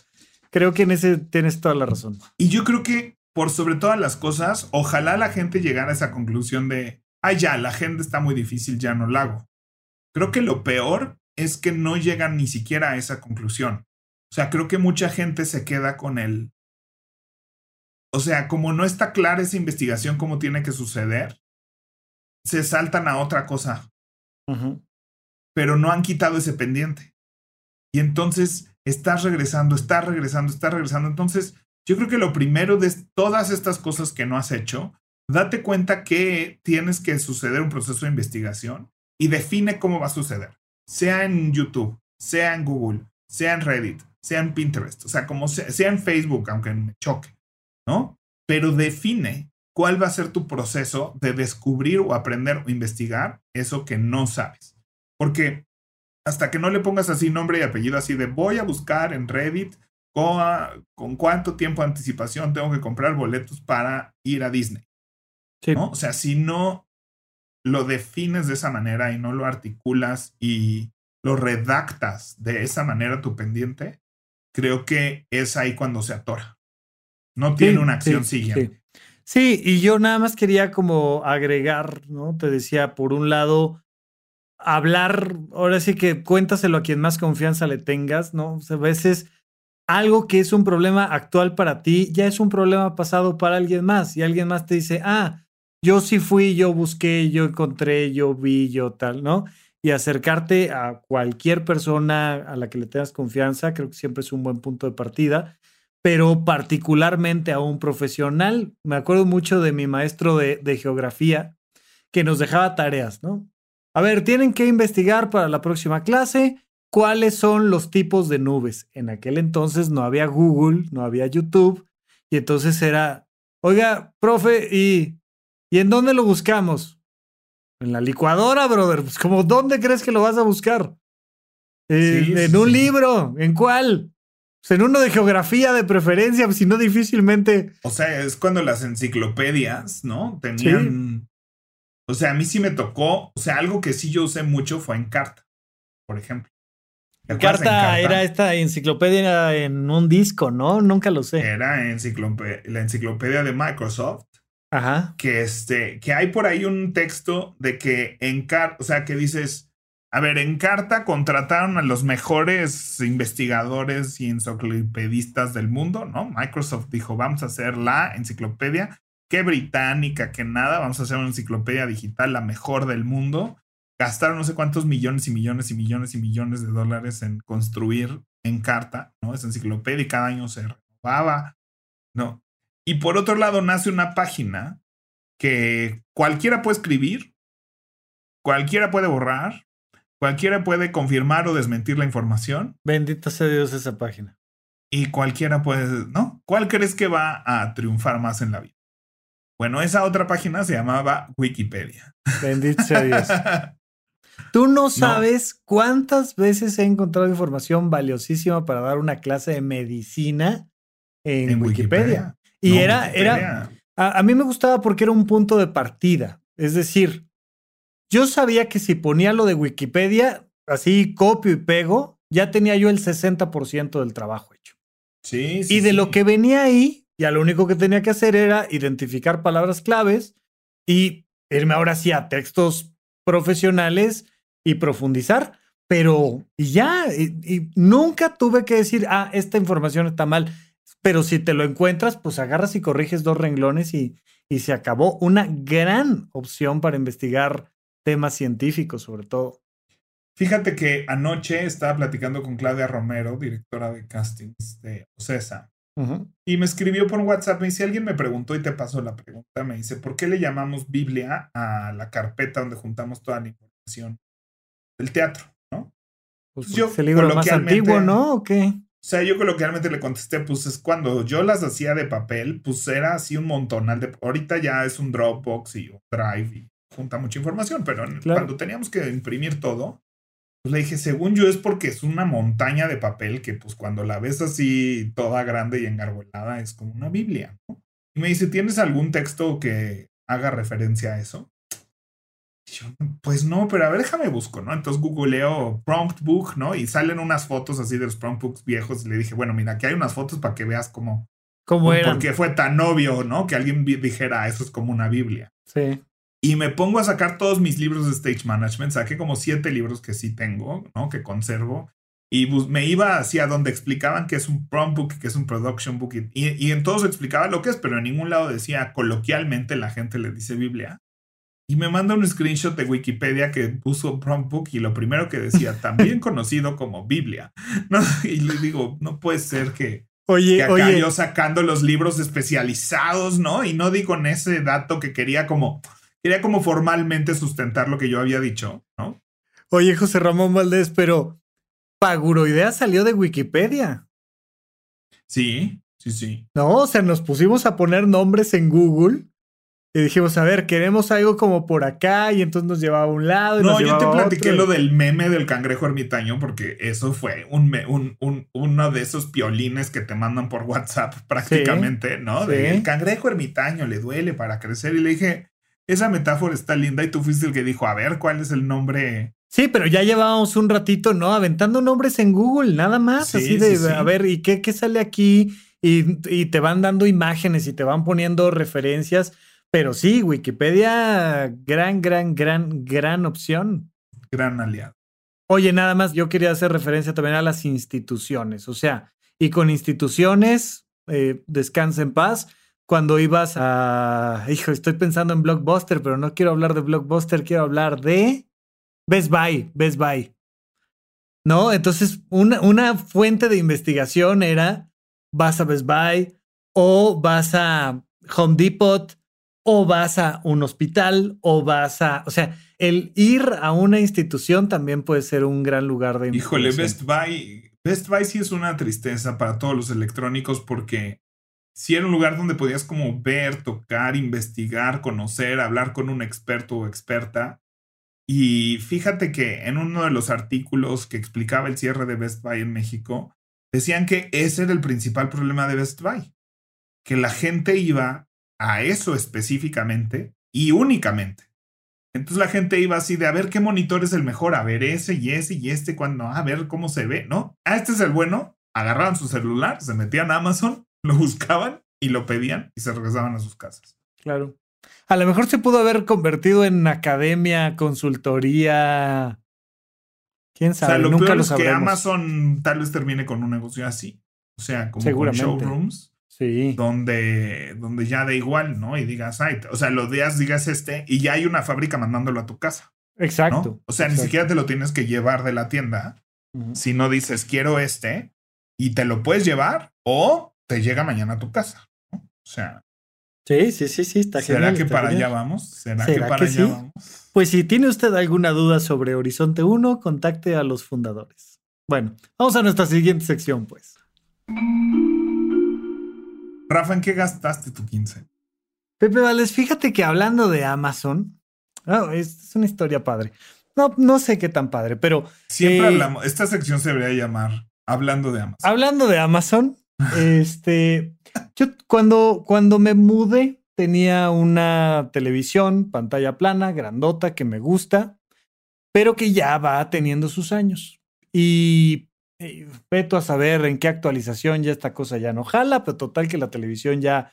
creo que en ese tienes toda la razón. Y yo creo que por sobre todas las cosas, ojalá la gente llegara a esa conclusión de, ah, ya, la agenda está muy difícil, ya no la hago. Creo que lo peor es que no llegan ni siquiera a esa conclusión. O sea, creo que mucha gente se queda con el... O sea, como no está clara esa investigación, cómo tiene que suceder, se saltan a otra cosa. Pero no han quitado ese pendiente. Y entonces estás regresando, estás regresando, estás regresando. Entonces, yo creo que lo primero de todas estas cosas que no has hecho, date cuenta que tienes que suceder un proceso de investigación y define cómo va a suceder sea en YouTube, sea en Google, sea en Reddit, sea en Pinterest, o sea, como sea, en Facebook, aunque me choque, ¿no? Pero define cuál va a ser tu proceso de descubrir o aprender o investigar eso que no sabes. Porque hasta que no le pongas así nombre y apellido, así de voy a buscar en Reddit con, con cuánto tiempo de anticipación tengo que comprar boletos para ir a Disney. ¿no? O sea, si no lo defines de esa manera y no lo articulas y lo redactas de esa manera tu pendiente, creo que es ahí cuando se atora. No tiene una acción siguiente. Sí. y yo nada más quería como agregar, ¿no? Te decía, por un lado, hablar, ahora sí que cuéntaselo a quien más confianza le tengas, ¿no? a veces algo que es un problema actual para ti ya es un problema pasado para alguien más y alguien más te dice, ah, yo sí fui, yo busqué, yo encontré, yo vi, yo tal, ¿no? Y acercarte a cualquier persona a la que le tengas confianza, creo que siempre es un buen punto de partida, pero particularmente a un profesional. Me acuerdo mucho de mi maestro de, de geografía que nos dejaba tareas, ¿no? A ver, tienen que investigar para la próxima clase cuáles son los tipos de nubes. En aquel entonces no había Google, no había YouTube, y entonces era, oiga, profe, ¿y ¿Y en dónde lo buscamos? En la licuadora, brother. Pues como, ¿dónde crees que lo vas a buscar? en un libro. ¿En cuál? Pues en uno de geografía de preferencia, pues, si no difícilmente. O sea, es cuando las enciclopedias, ¿no? Tenían. O sea, a mí sí me tocó. O sea, algo que sí yo usé mucho fue en carta, por ejemplo. Carta, era esta enciclopedia en un disco, ¿no? Nunca lo sé. Era la enciclopedia de Microsoft que, este, que hay por ahí un texto de que en carta, o sea, que dices, a ver, en carta contrataron a los mejores investigadores y enciclopedistas del mundo, ¿no? Microsoft dijo, vamos a hacer la enciclopedia, que británica, que nada, vamos a hacer una enciclopedia digital, la mejor del mundo. Gastaron no sé cuántos millones y millones y millones y millones de dólares en construir en carta, ¿no? Esa enciclopedia y cada año se renovaba, ¿no? Y por otro lado, nace una página que cualquiera puede escribir, cualquiera puede borrar, cualquiera puede confirmar o desmentir la información. Bendito sea Dios esa página. Y cualquiera puede, ¿no? ¿Cuál crees que va a triunfar más en la vida? Bueno, esa otra página se llamaba Wikipedia. Bendito sea Dios. Tú no sabes cuántas veces he encontrado información valiosísima para dar una clase de medicina en, Wikipedia. Y era, era, a, mí me gustaba porque era un punto de partida. Es decir, yo sabía que si ponía lo de Wikipedia, así copio y pego, ya tenía yo el 60% del trabajo hecho. Sí, sí Y de lo que venía ahí, ya lo único que tenía que hacer era identificar palabras claves y irme ahora sí a textos profesionales y profundizar. Pero y ya, y, nunca tuve que decir, ah, esta información está mal. Pero si te lo encuentras, pues agarras y corriges dos renglones y, y se acabó. Una gran opción para investigar temas científicos, sobre todo. Fíjate que anoche estaba platicando con Claudia Romero, directora de castings de OCESA, y me escribió por WhatsApp, me dice, alguien me preguntó y te pasó la pregunta, me dice, ¿por qué le llamamos Biblia a la carpeta donde juntamos toda la información del teatro? ¿no? Pues yo, es el libro más antiguo, ¿no? ¿O qué? O sea, yo coloquialmente le contesté, pues es cuando yo las hacía de papel, pues era así un montonal de... Ahorita ya es un Dropbox y un Drive y junta mucha información, pero cuando teníamos que imprimir todo, pues le dije, según yo es porque es una montaña de papel que pues cuando la ves así toda grande y engargolada es como una Biblia, ¿no? Y me dice, ¿tienes algún texto que haga referencia a eso? yo, pues no, pero a ver, déjame busco, ¿no? Entonces googleo prompt book, ¿no? Y salen unas fotos así de los prompt books viejos y le dije, bueno, mira, aquí hay unas fotos para que veas cómo... ¿Cómo era? Porque fue tan obvio, ¿no? Que alguien dijera, eso es como una Biblia. Sí. Y me pongo a sacar todos mis libros de stage management. Saqué como siete libros que sí tengo, ¿no? Que conservo. Y me iba hacia donde explicaban que es un prompt book, que es un production book. Y, y en todos explicaba lo que es, pero en ningún lado decía coloquialmente la gente le dice Biblia. Y me manda un screenshot de Wikipedia que puso prompt book y lo primero que decía, también conocido como Biblia. ¿No? Y le digo, no puede ser que, Oye, acá yo sacando los libros especializados, ¿no? Y no di con ese dato que quería como quería como formalmente sustentar lo que yo había dicho, ¿no? Oye, José Ramón Valdés, pero Paguroidea salió de Wikipedia. Sí, sí, sí. No, o sea, nos pusimos a poner nombres en Google y dijimos, a ver, queremos algo como por acá y entonces nos llevaba a un lado. Y no, yo te platiqué lo del meme del cangrejo ermitaño porque eso fue un, un, un, uno de esos piolines que te mandan por WhatsApp prácticamente, ¿no? Del cangrejo ermitaño le duele para crecer y le dije, esa metáfora está linda y tú fuiste el que dijo, a ver, ¿cuál es el nombre? Sí, pero ya llevábamos un ratito, ¿no? Aventando nombres en Google, nada más, así de, a ver, ¿y qué, qué sale aquí? Y, y, te van dando imágenes y te van poniendo referencias. Pero sí, Wikipedia, gran, gran, gran, gran opción. Gran aliado. Oye, nada más, yo quería hacer referencia también a las instituciones, o sea, y con instituciones, eh, descansa en paz, cuando ibas a, hijo, estoy pensando en Blockbuster, pero no quiero hablar de Blockbuster, quiero hablar de Best Buy, Best Buy. ¿No? Entonces, una, una fuente de investigación era, vas a Best Buy o vas a Home Depot o vas a un hospital o vas a, o sea, el ir a una institución también puede ser un gran lugar de Híjole, Best Buy, Best Buy sí es una tristeza para todos los electrónicos porque si era un lugar donde podías como ver, tocar, investigar, conocer, hablar con un experto o experta. Y fíjate que en uno de los artículos que explicaba el cierre de Best Buy en México, decían que ese era el principal problema de Best Buy, que la gente iba a eso específicamente y únicamente. Entonces la gente iba así de a ver qué monitor es el mejor, a ver ese y ese y este, cuando, a ver cómo se ve, ¿no? Ah, este es el bueno. Agarraban su celular, se metían a Amazon lo buscaban y lo pedían y se regresaban a sus casas. Claro. A lo mejor se pudo haber convertido en academia, consultoría. ¿Quién sabe? O sea, lo Nunca peor es que Amazon tal vez termine con un negocio así. O sea, como con showrooms. Sí. Donde, donde ya da igual, ¿no? Y digas, ay, o sea, lo digas, digas este, y ya hay una fábrica mandándolo a tu casa. Exacto. O sea, ni siquiera te lo tienes que llevar de la tienda. Si no dices, quiero este, y te lo puedes llevar, o te llega mañana a tu casa. ¿no? O sea. Sí, sí, sí, sí, está ¿Será que para allá vamos? ¿Será, que para allá vamos? Pues si tiene usted alguna duda sobre Horizonte 1, contacte a los fundadores. Bueno, vamos a nuestra siguiente sección, pues. Rafa, ¿en qué gastaste tu 15? Pepe Valdés, fíjate que hablando de Amazon, oh, es, una historia padre. No, no sé qué tan padre, pero. Siempre eh, hablamos, esta sección se debería llamar Hablando de Amazon. Hablando de Amazon, Este, yo cuando, cuando me mudé tenía una televisión, pantalla plana, grandota, que me gusta, pero que ya va teniendo sus años. Y eh, veto a saber en qué actualización ya esta cosa ya no jala, pero total que la televisión ya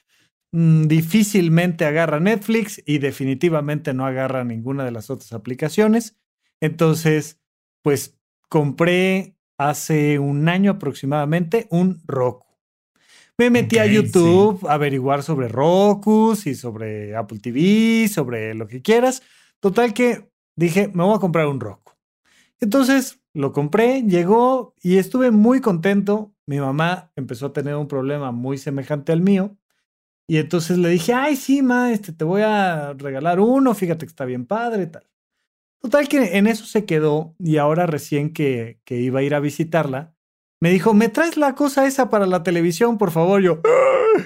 mm, difícilmente agarra Netflix y definitivamente no agarra ninguna de las otras aplicaciones. Entonces, pues compré hace un año aproximadamente un Roku. Me metí a YouTube a averiguar sobre Roku y sobre Apple TV, sobre lo que quieras. Total que dije, me voy a comprar un Roku. Entonces lo compré, llegó y estuve muy contento. Mi mamá empezó a tener un problema muy semejante al mío. Y entonces le dije, ay, sí, ma, este, te voy a regalar uno, fíjate que está bien padre, tal. Total que en eso se quedó y ahora recién que, que iba a ir a visitarla, me dijo, ¿me traes la cosa esa para la televisión, por favor? Yo, ah".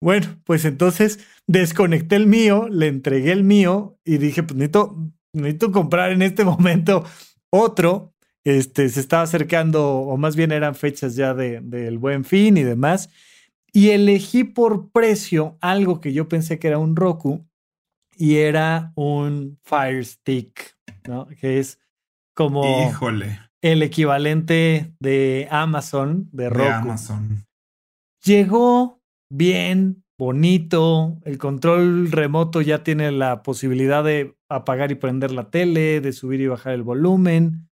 bueno, pues entonces desconecté el mío, le entregué el mío y dije, pues necesito, comprar en este momento otro. Este, se estaba acercando, o más bien eran fechas ya del de, buen fin y demás. Y elegí por precio algo que yo pensé que era un Roku y era un Fire Stick, ¿no? Que es como... Híjole el equivalente de Amazon, de Roku. De Amazon. Llegó bien, bonito, el control remoto ya tiene la posibilidad de apagar y prender la tele, de subir y bajar el volumen.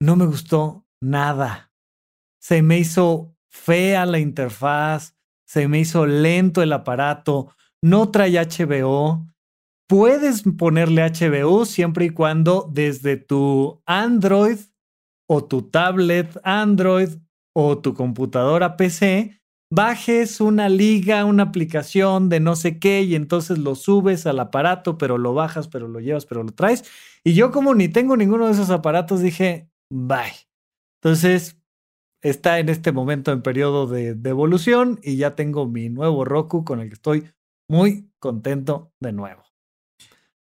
No me gustó nada. Se me hizo fea la interfaz, se me hizo lento el aparato, no trae HBO. Puedes ponerle HBO siempre y cuando desde tu Android o tu tablet Android o tu computadora PC, bajes una liga, una aplicación de no sé qué y entonces lo subes al aparato, pero lo bajas, pero lo llevas, pero lo traes. Y yo como ni tengo ninguno de esos aparatos, dije, bye. Entonces, está en este momento en periodo de, de evolución y ya tengo mi nuevo Roku con el que estoy muy contento de nuevo.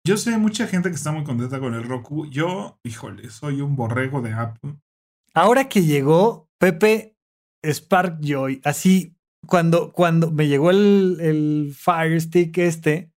Yo sé mucha gente que está muy contenta con el Roku. Yo, híjole, soy un borrego de Apple. Ahora que llegó Pepe Spark Joy, así cuando, cuando me llegó el, el Fire Stick este,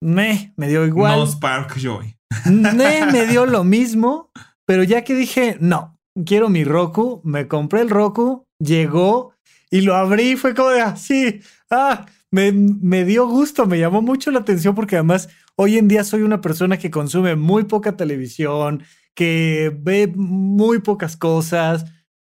me, me dio igual. No Spark Joy. Me, me dio lo mismo, pero ya que dije, no, quiero mi Roku, me compré el Roku, llegó y lo abrí, fue como de así, ah, me, me dio gusto, me llamó mucho la atención porque además Hoy en día soy una persona que consume muy poca televisión, que ve muy pocas cosas,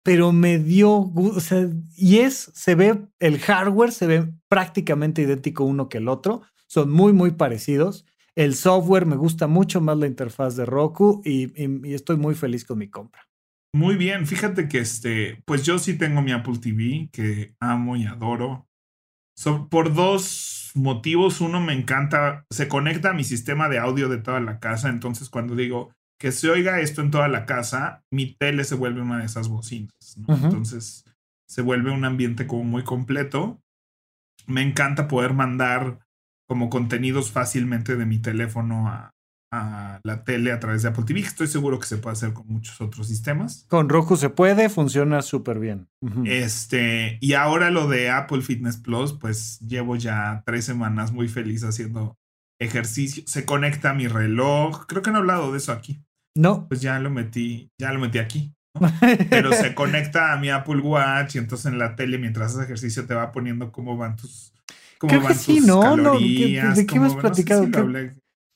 pero me dio, o sea, y es, se ve, el hardware se ve prácticamente idéntico uno que el otro, son muy, muy parecidos. El software me gusta mucho más la interfaz de Roku y, estoy muy feliz con mi compra. Muy bien, fíjate que este, pues yo sí tengo mi Apple TV que amo y adoro por dos motivos. Uno, me encanta, se conecta a mi sistema de audio de toda la casa. Entonces, cuando digo que se oiga esto en toda la casa, mi tele se vuelve una de esas bocinas. Entonces, se vuelve un ambiente como muy completo. Me encanta poder mandar como contenidos fácilmente de mi teléfono a, a la tele a través de Apple TV. Estoy seguro que se puede hacer con muchos otros sistemas. Con Roku se puede, funciona súper bien. Este, y ahora lo de Apple Fitness Plus, pues llevo ya tres semanas muy feliz haciendo ejercicio. Se conecta a mi reloj. Creo que no he hablado de eso aquí. No. Pues ya lo metí, ya lo metí aquí. Pero se conecta a mi Apple Watch y entonces en la tele mientras haces ejercicio te va poniendo cómo van tus cómo van tus ¿no? Calorías, ¿De qué hemos platicado?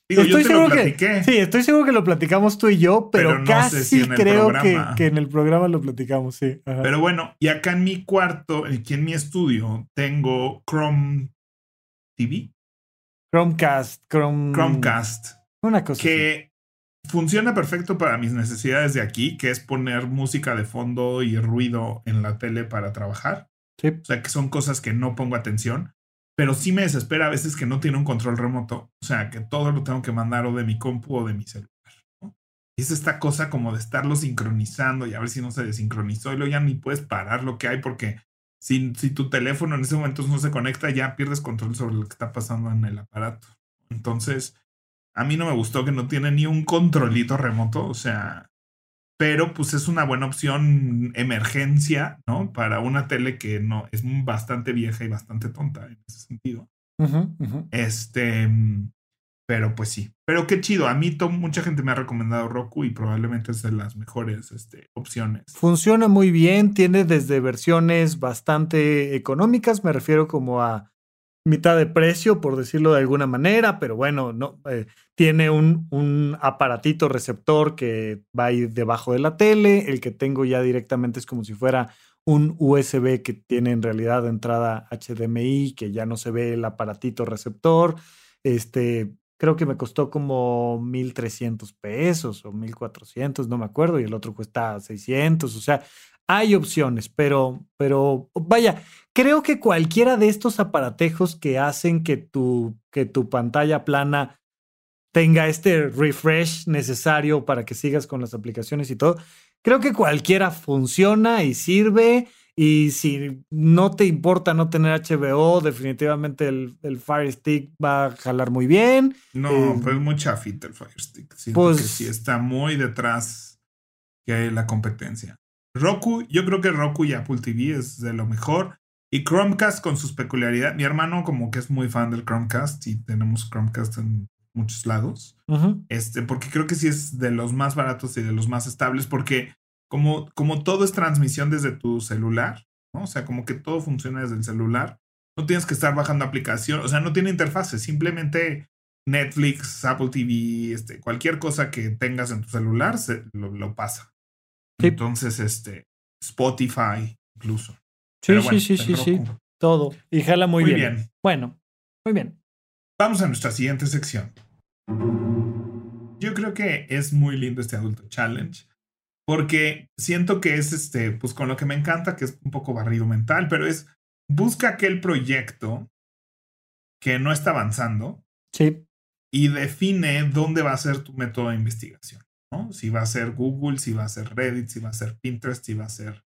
Estoy seguro Que, sí, estoy seguro que lo platicamos tú y yo, pero, casi creo que, que, en el programa lo platicamos, sí. Pero bueno, y acá en mi cuarto, aquí en mi estudio, tengo Chrome TV. Chromecast, Chrome... Chromecast. Una cosa. Que funciona perfecto para mis necesidades de aquí, que es poner música de fondo y ruido en la tele para trabajar. Sí. O sea, que son cosas que no pongo atención pero sí me desespera a veces que no tiene un control remoto. O sea, que todo lo tengo que mandar o de mi compu o de mi celular. Es esta cosa como de estarlo sincronizando y a ver si no se desincronizó y luego ya ni puedes parar lo que hay porque si, si tu teléfono en ese momento no se conecta ya pierdes control sobre lo que está pasando en el aparato. Entonces, a mí no me gustó que no tiene ni un controlito remoto. O sea, pero pues es una buena opción emergencia, ¿no? Para una tele que no es bastante vieja y bastante tonta en ese sentido. Este, pero pues sí. Pero qué chido. A mí mucha gente me ha recomendado Roku y probablemente es de las mejores este, opciones. Funciona muy bien. Tiene desde versiones bastante económicas. Me refiero como a mitad de precio, por decirlo de alguna manera, pero bueno, no, eh, tiene un, un, aparatito receptor que va a ir debajo de la tele. El que tengo ya directamente es como si fuera un USB que tiene en realidad entrada HDMI, que ya no se ve el aparatito receptor. Este, creo que me costó como 1.300 pesos o 1.400, no me acuerdo, y el otro cuesta 600, o sea, hay opciones, pero, pero vaya, creo que cualquiera de estos aparatejos que hacen que tu, que tu pantalla plana tenga este refresh necesario para que sigas con las aplicaciones y todo, creo que cualquiera funciona y sirve y si no te importa no tener HBO, definitivamente el, el Fire Stick va a jalar muy bien. No, eh, pues es muy chafita el Fire Stick. pues, que sí está muy detrás que la competencia. Roku, yo creo que Roku y Apple TV es de lo mejor. Y Chromecast con sus peculiaridades. Mi hermano como que es muy fan del Chromecast y tenemos Chromecast en muchos lados. Este, porque creo que sí es de los más baratos y de los más estables porque como, como todo es transmisión desde tu celular, ¿no? O sea, como que todo funciona desde el celular. No tienes que estar bajando aplicación, o sea, no tiene interfase, simplemente Netflix, Apple TV, este, cualquier cosa que tengas en tu celular se, lo, pasa. Entonces, este, Spotify incluso. Sí, sí, sí, sí, sí. Todo. Y jala muy, bien. Bueno, muy bien. Vamos a nuestra siguiente sección. Yo creo que es muy lindo este adulto challenge porque siento que es este, pues con lo que me encanta, que es un poco barrido mental, pero es busca aquel proyecto que no está avanzando. Sí. Y define dónde va a ser tu método de investigación, ¿no? Si va a ser Google, si va a ser Reddit, si va a ser Pinterest, si va a ser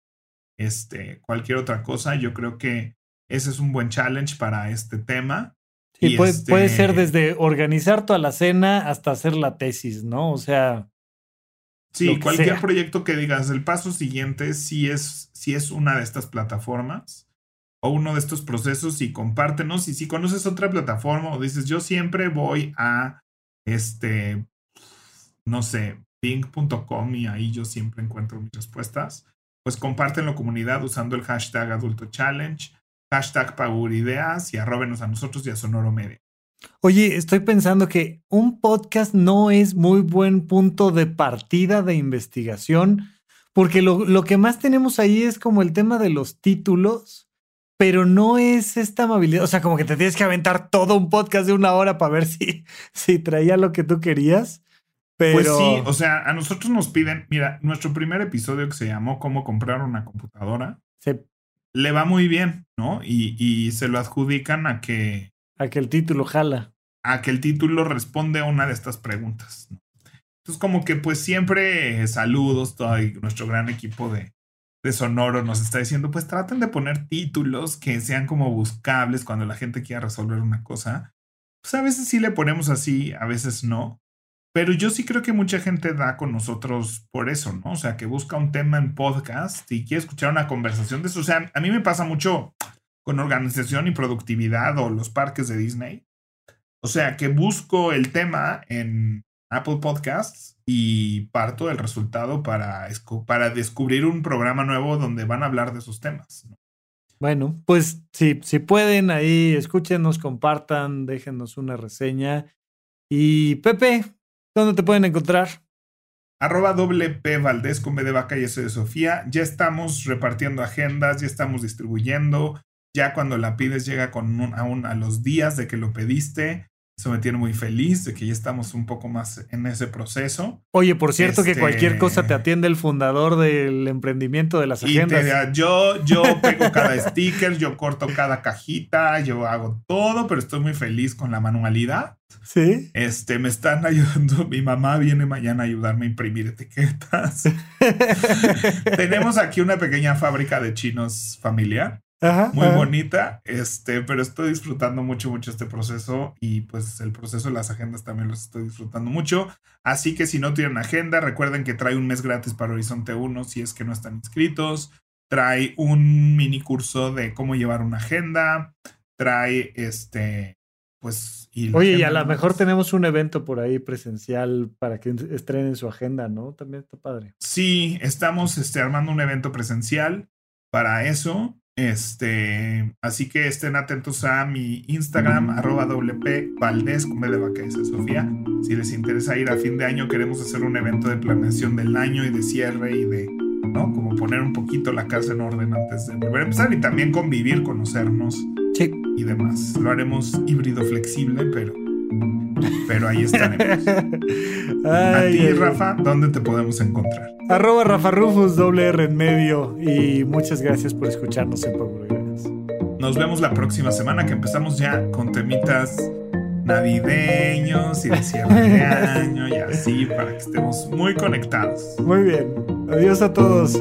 este, cualquier otra cosa. Yo creo que ese es un buen challenge para este tema. y puede, puede ser este desde organizar toda la cena hasta hacer la tesis, ¿no? O sea, Sí, cualquier proyecto que digas, el paso siguiente si es, si es una de estas plataformas o uno de estos procesos y compártenos. Y si conoces otra plataforma o dices, yo siempre voy a, este, no sé, ping.com y ahí yo siempre encuentro mis respuestas, pues compártenlo comunidad usando el hashtag adulto challenge, hashtag ideas y arrobenos a nosotros y a Sonoro Media. Oye, estoy pensando que un podcast no es muy buen punto de partida de investigación, porque lo, que más tenemos ahí es como el tema de los títulos, pero no es esta amabilidad. O sea, como que te tienes que aventar todo un podcast de una hora para ver si, si traía lo que tú querías. Pero... Pues sí, o sea, a nosotros nos piden, mira, nuestro primer episodio que se llamó Cómo comprar una computadora, le va muy bien, ¿no? Y, y se lo adjudican a que a que el título jala. A que el título responde a una de estas preguntas. Entonces, como que pues siempre saludos, todo nuestro gran equipo de, de Sonoro nos está diciendo, pues traten de poner títulos que sean como buscables cuando la gente quiera resolver una cosa. Pues a veces sí le ponemos así, a veces no. Pero yo sí creo que mucha gente da con nosotros por eso, ¿no? O sea, que busca un tema en podcast y quiere escuchar una conversación de eso. O sea, a mí me pasa mucho con organización y productividad o los parques de Disney. O sea, que busco el tema en Apple Podcasts y parto del resultado para, para descubrir un programa nuevo donde van a hablar de esos temas. Bueno, pues si, si pueden, ahí escúchenos, compartan, déjenos una reseña. Y Pepe, ¿dónde te pueden encontrar? Arroba doble P Valdés con B de vaca y S de Sofía. Ya estamos repartiendo agendas, ya estamos distribuyendo. Ya cuando la pides llega con un, aún a los días de que lo pediste. Eso me tiene muy feliz de que ya estamos un poco más en ese proceso. Oye, por cierto que cualquier cosa te este atiende el fundador del emprendimiento de las agendas. yo, yo pego cada sticker, yo corto cada cajita, yo hago todo, pero estoy muy feliz con la manualidad. Sí. Este, me están ayudando. Mi mamá viene mañana a ayudarme a imprimir etiquetas. Tenemos aquí una pequeña fábrica de chinos familiar. Muy bonita, este, pero estoy disfrutando mucho, mucho este proceso y pues el proceso de las agendas también los estoy disfrutando mucho. Así que si no tienen agenda, recuerden que trae un mes gratis para Horizonte 1 si es que no están inscritos. Trae un mini curso de cómo llevar una agenda. Trae este, pues... Oye, y a lo mejor tenemos un evento por ahí presencial para que estrenen su agenda, ¿no? También está padre. Sí, estamos este, armando un evento presencial para eso. Este, así que estén atentos a mi Instagram, arroba WP Valdés, con de vaca Sofía. Si les interesa ir a fin de año, queremos hacer un evento de planeación del año y de cierre y de, ¿no? Como poner un poquito la casa en orden antes de volver a empezar y también convivir, conocernos y demás. Lo haremos híbrido flexible, pero pero ahí estaremos. a ti, Rafa, ¿dónde te podemos encontrar? Arroba Rafa Rufus, doble R en medio. Y muchas gracias por escucharnos en Pablo Nos vemos la próxima semana que empezamos ya con temitas navideños y de cierre de año y así para que estemos muy conectados. Muy bien. Adiós a todos.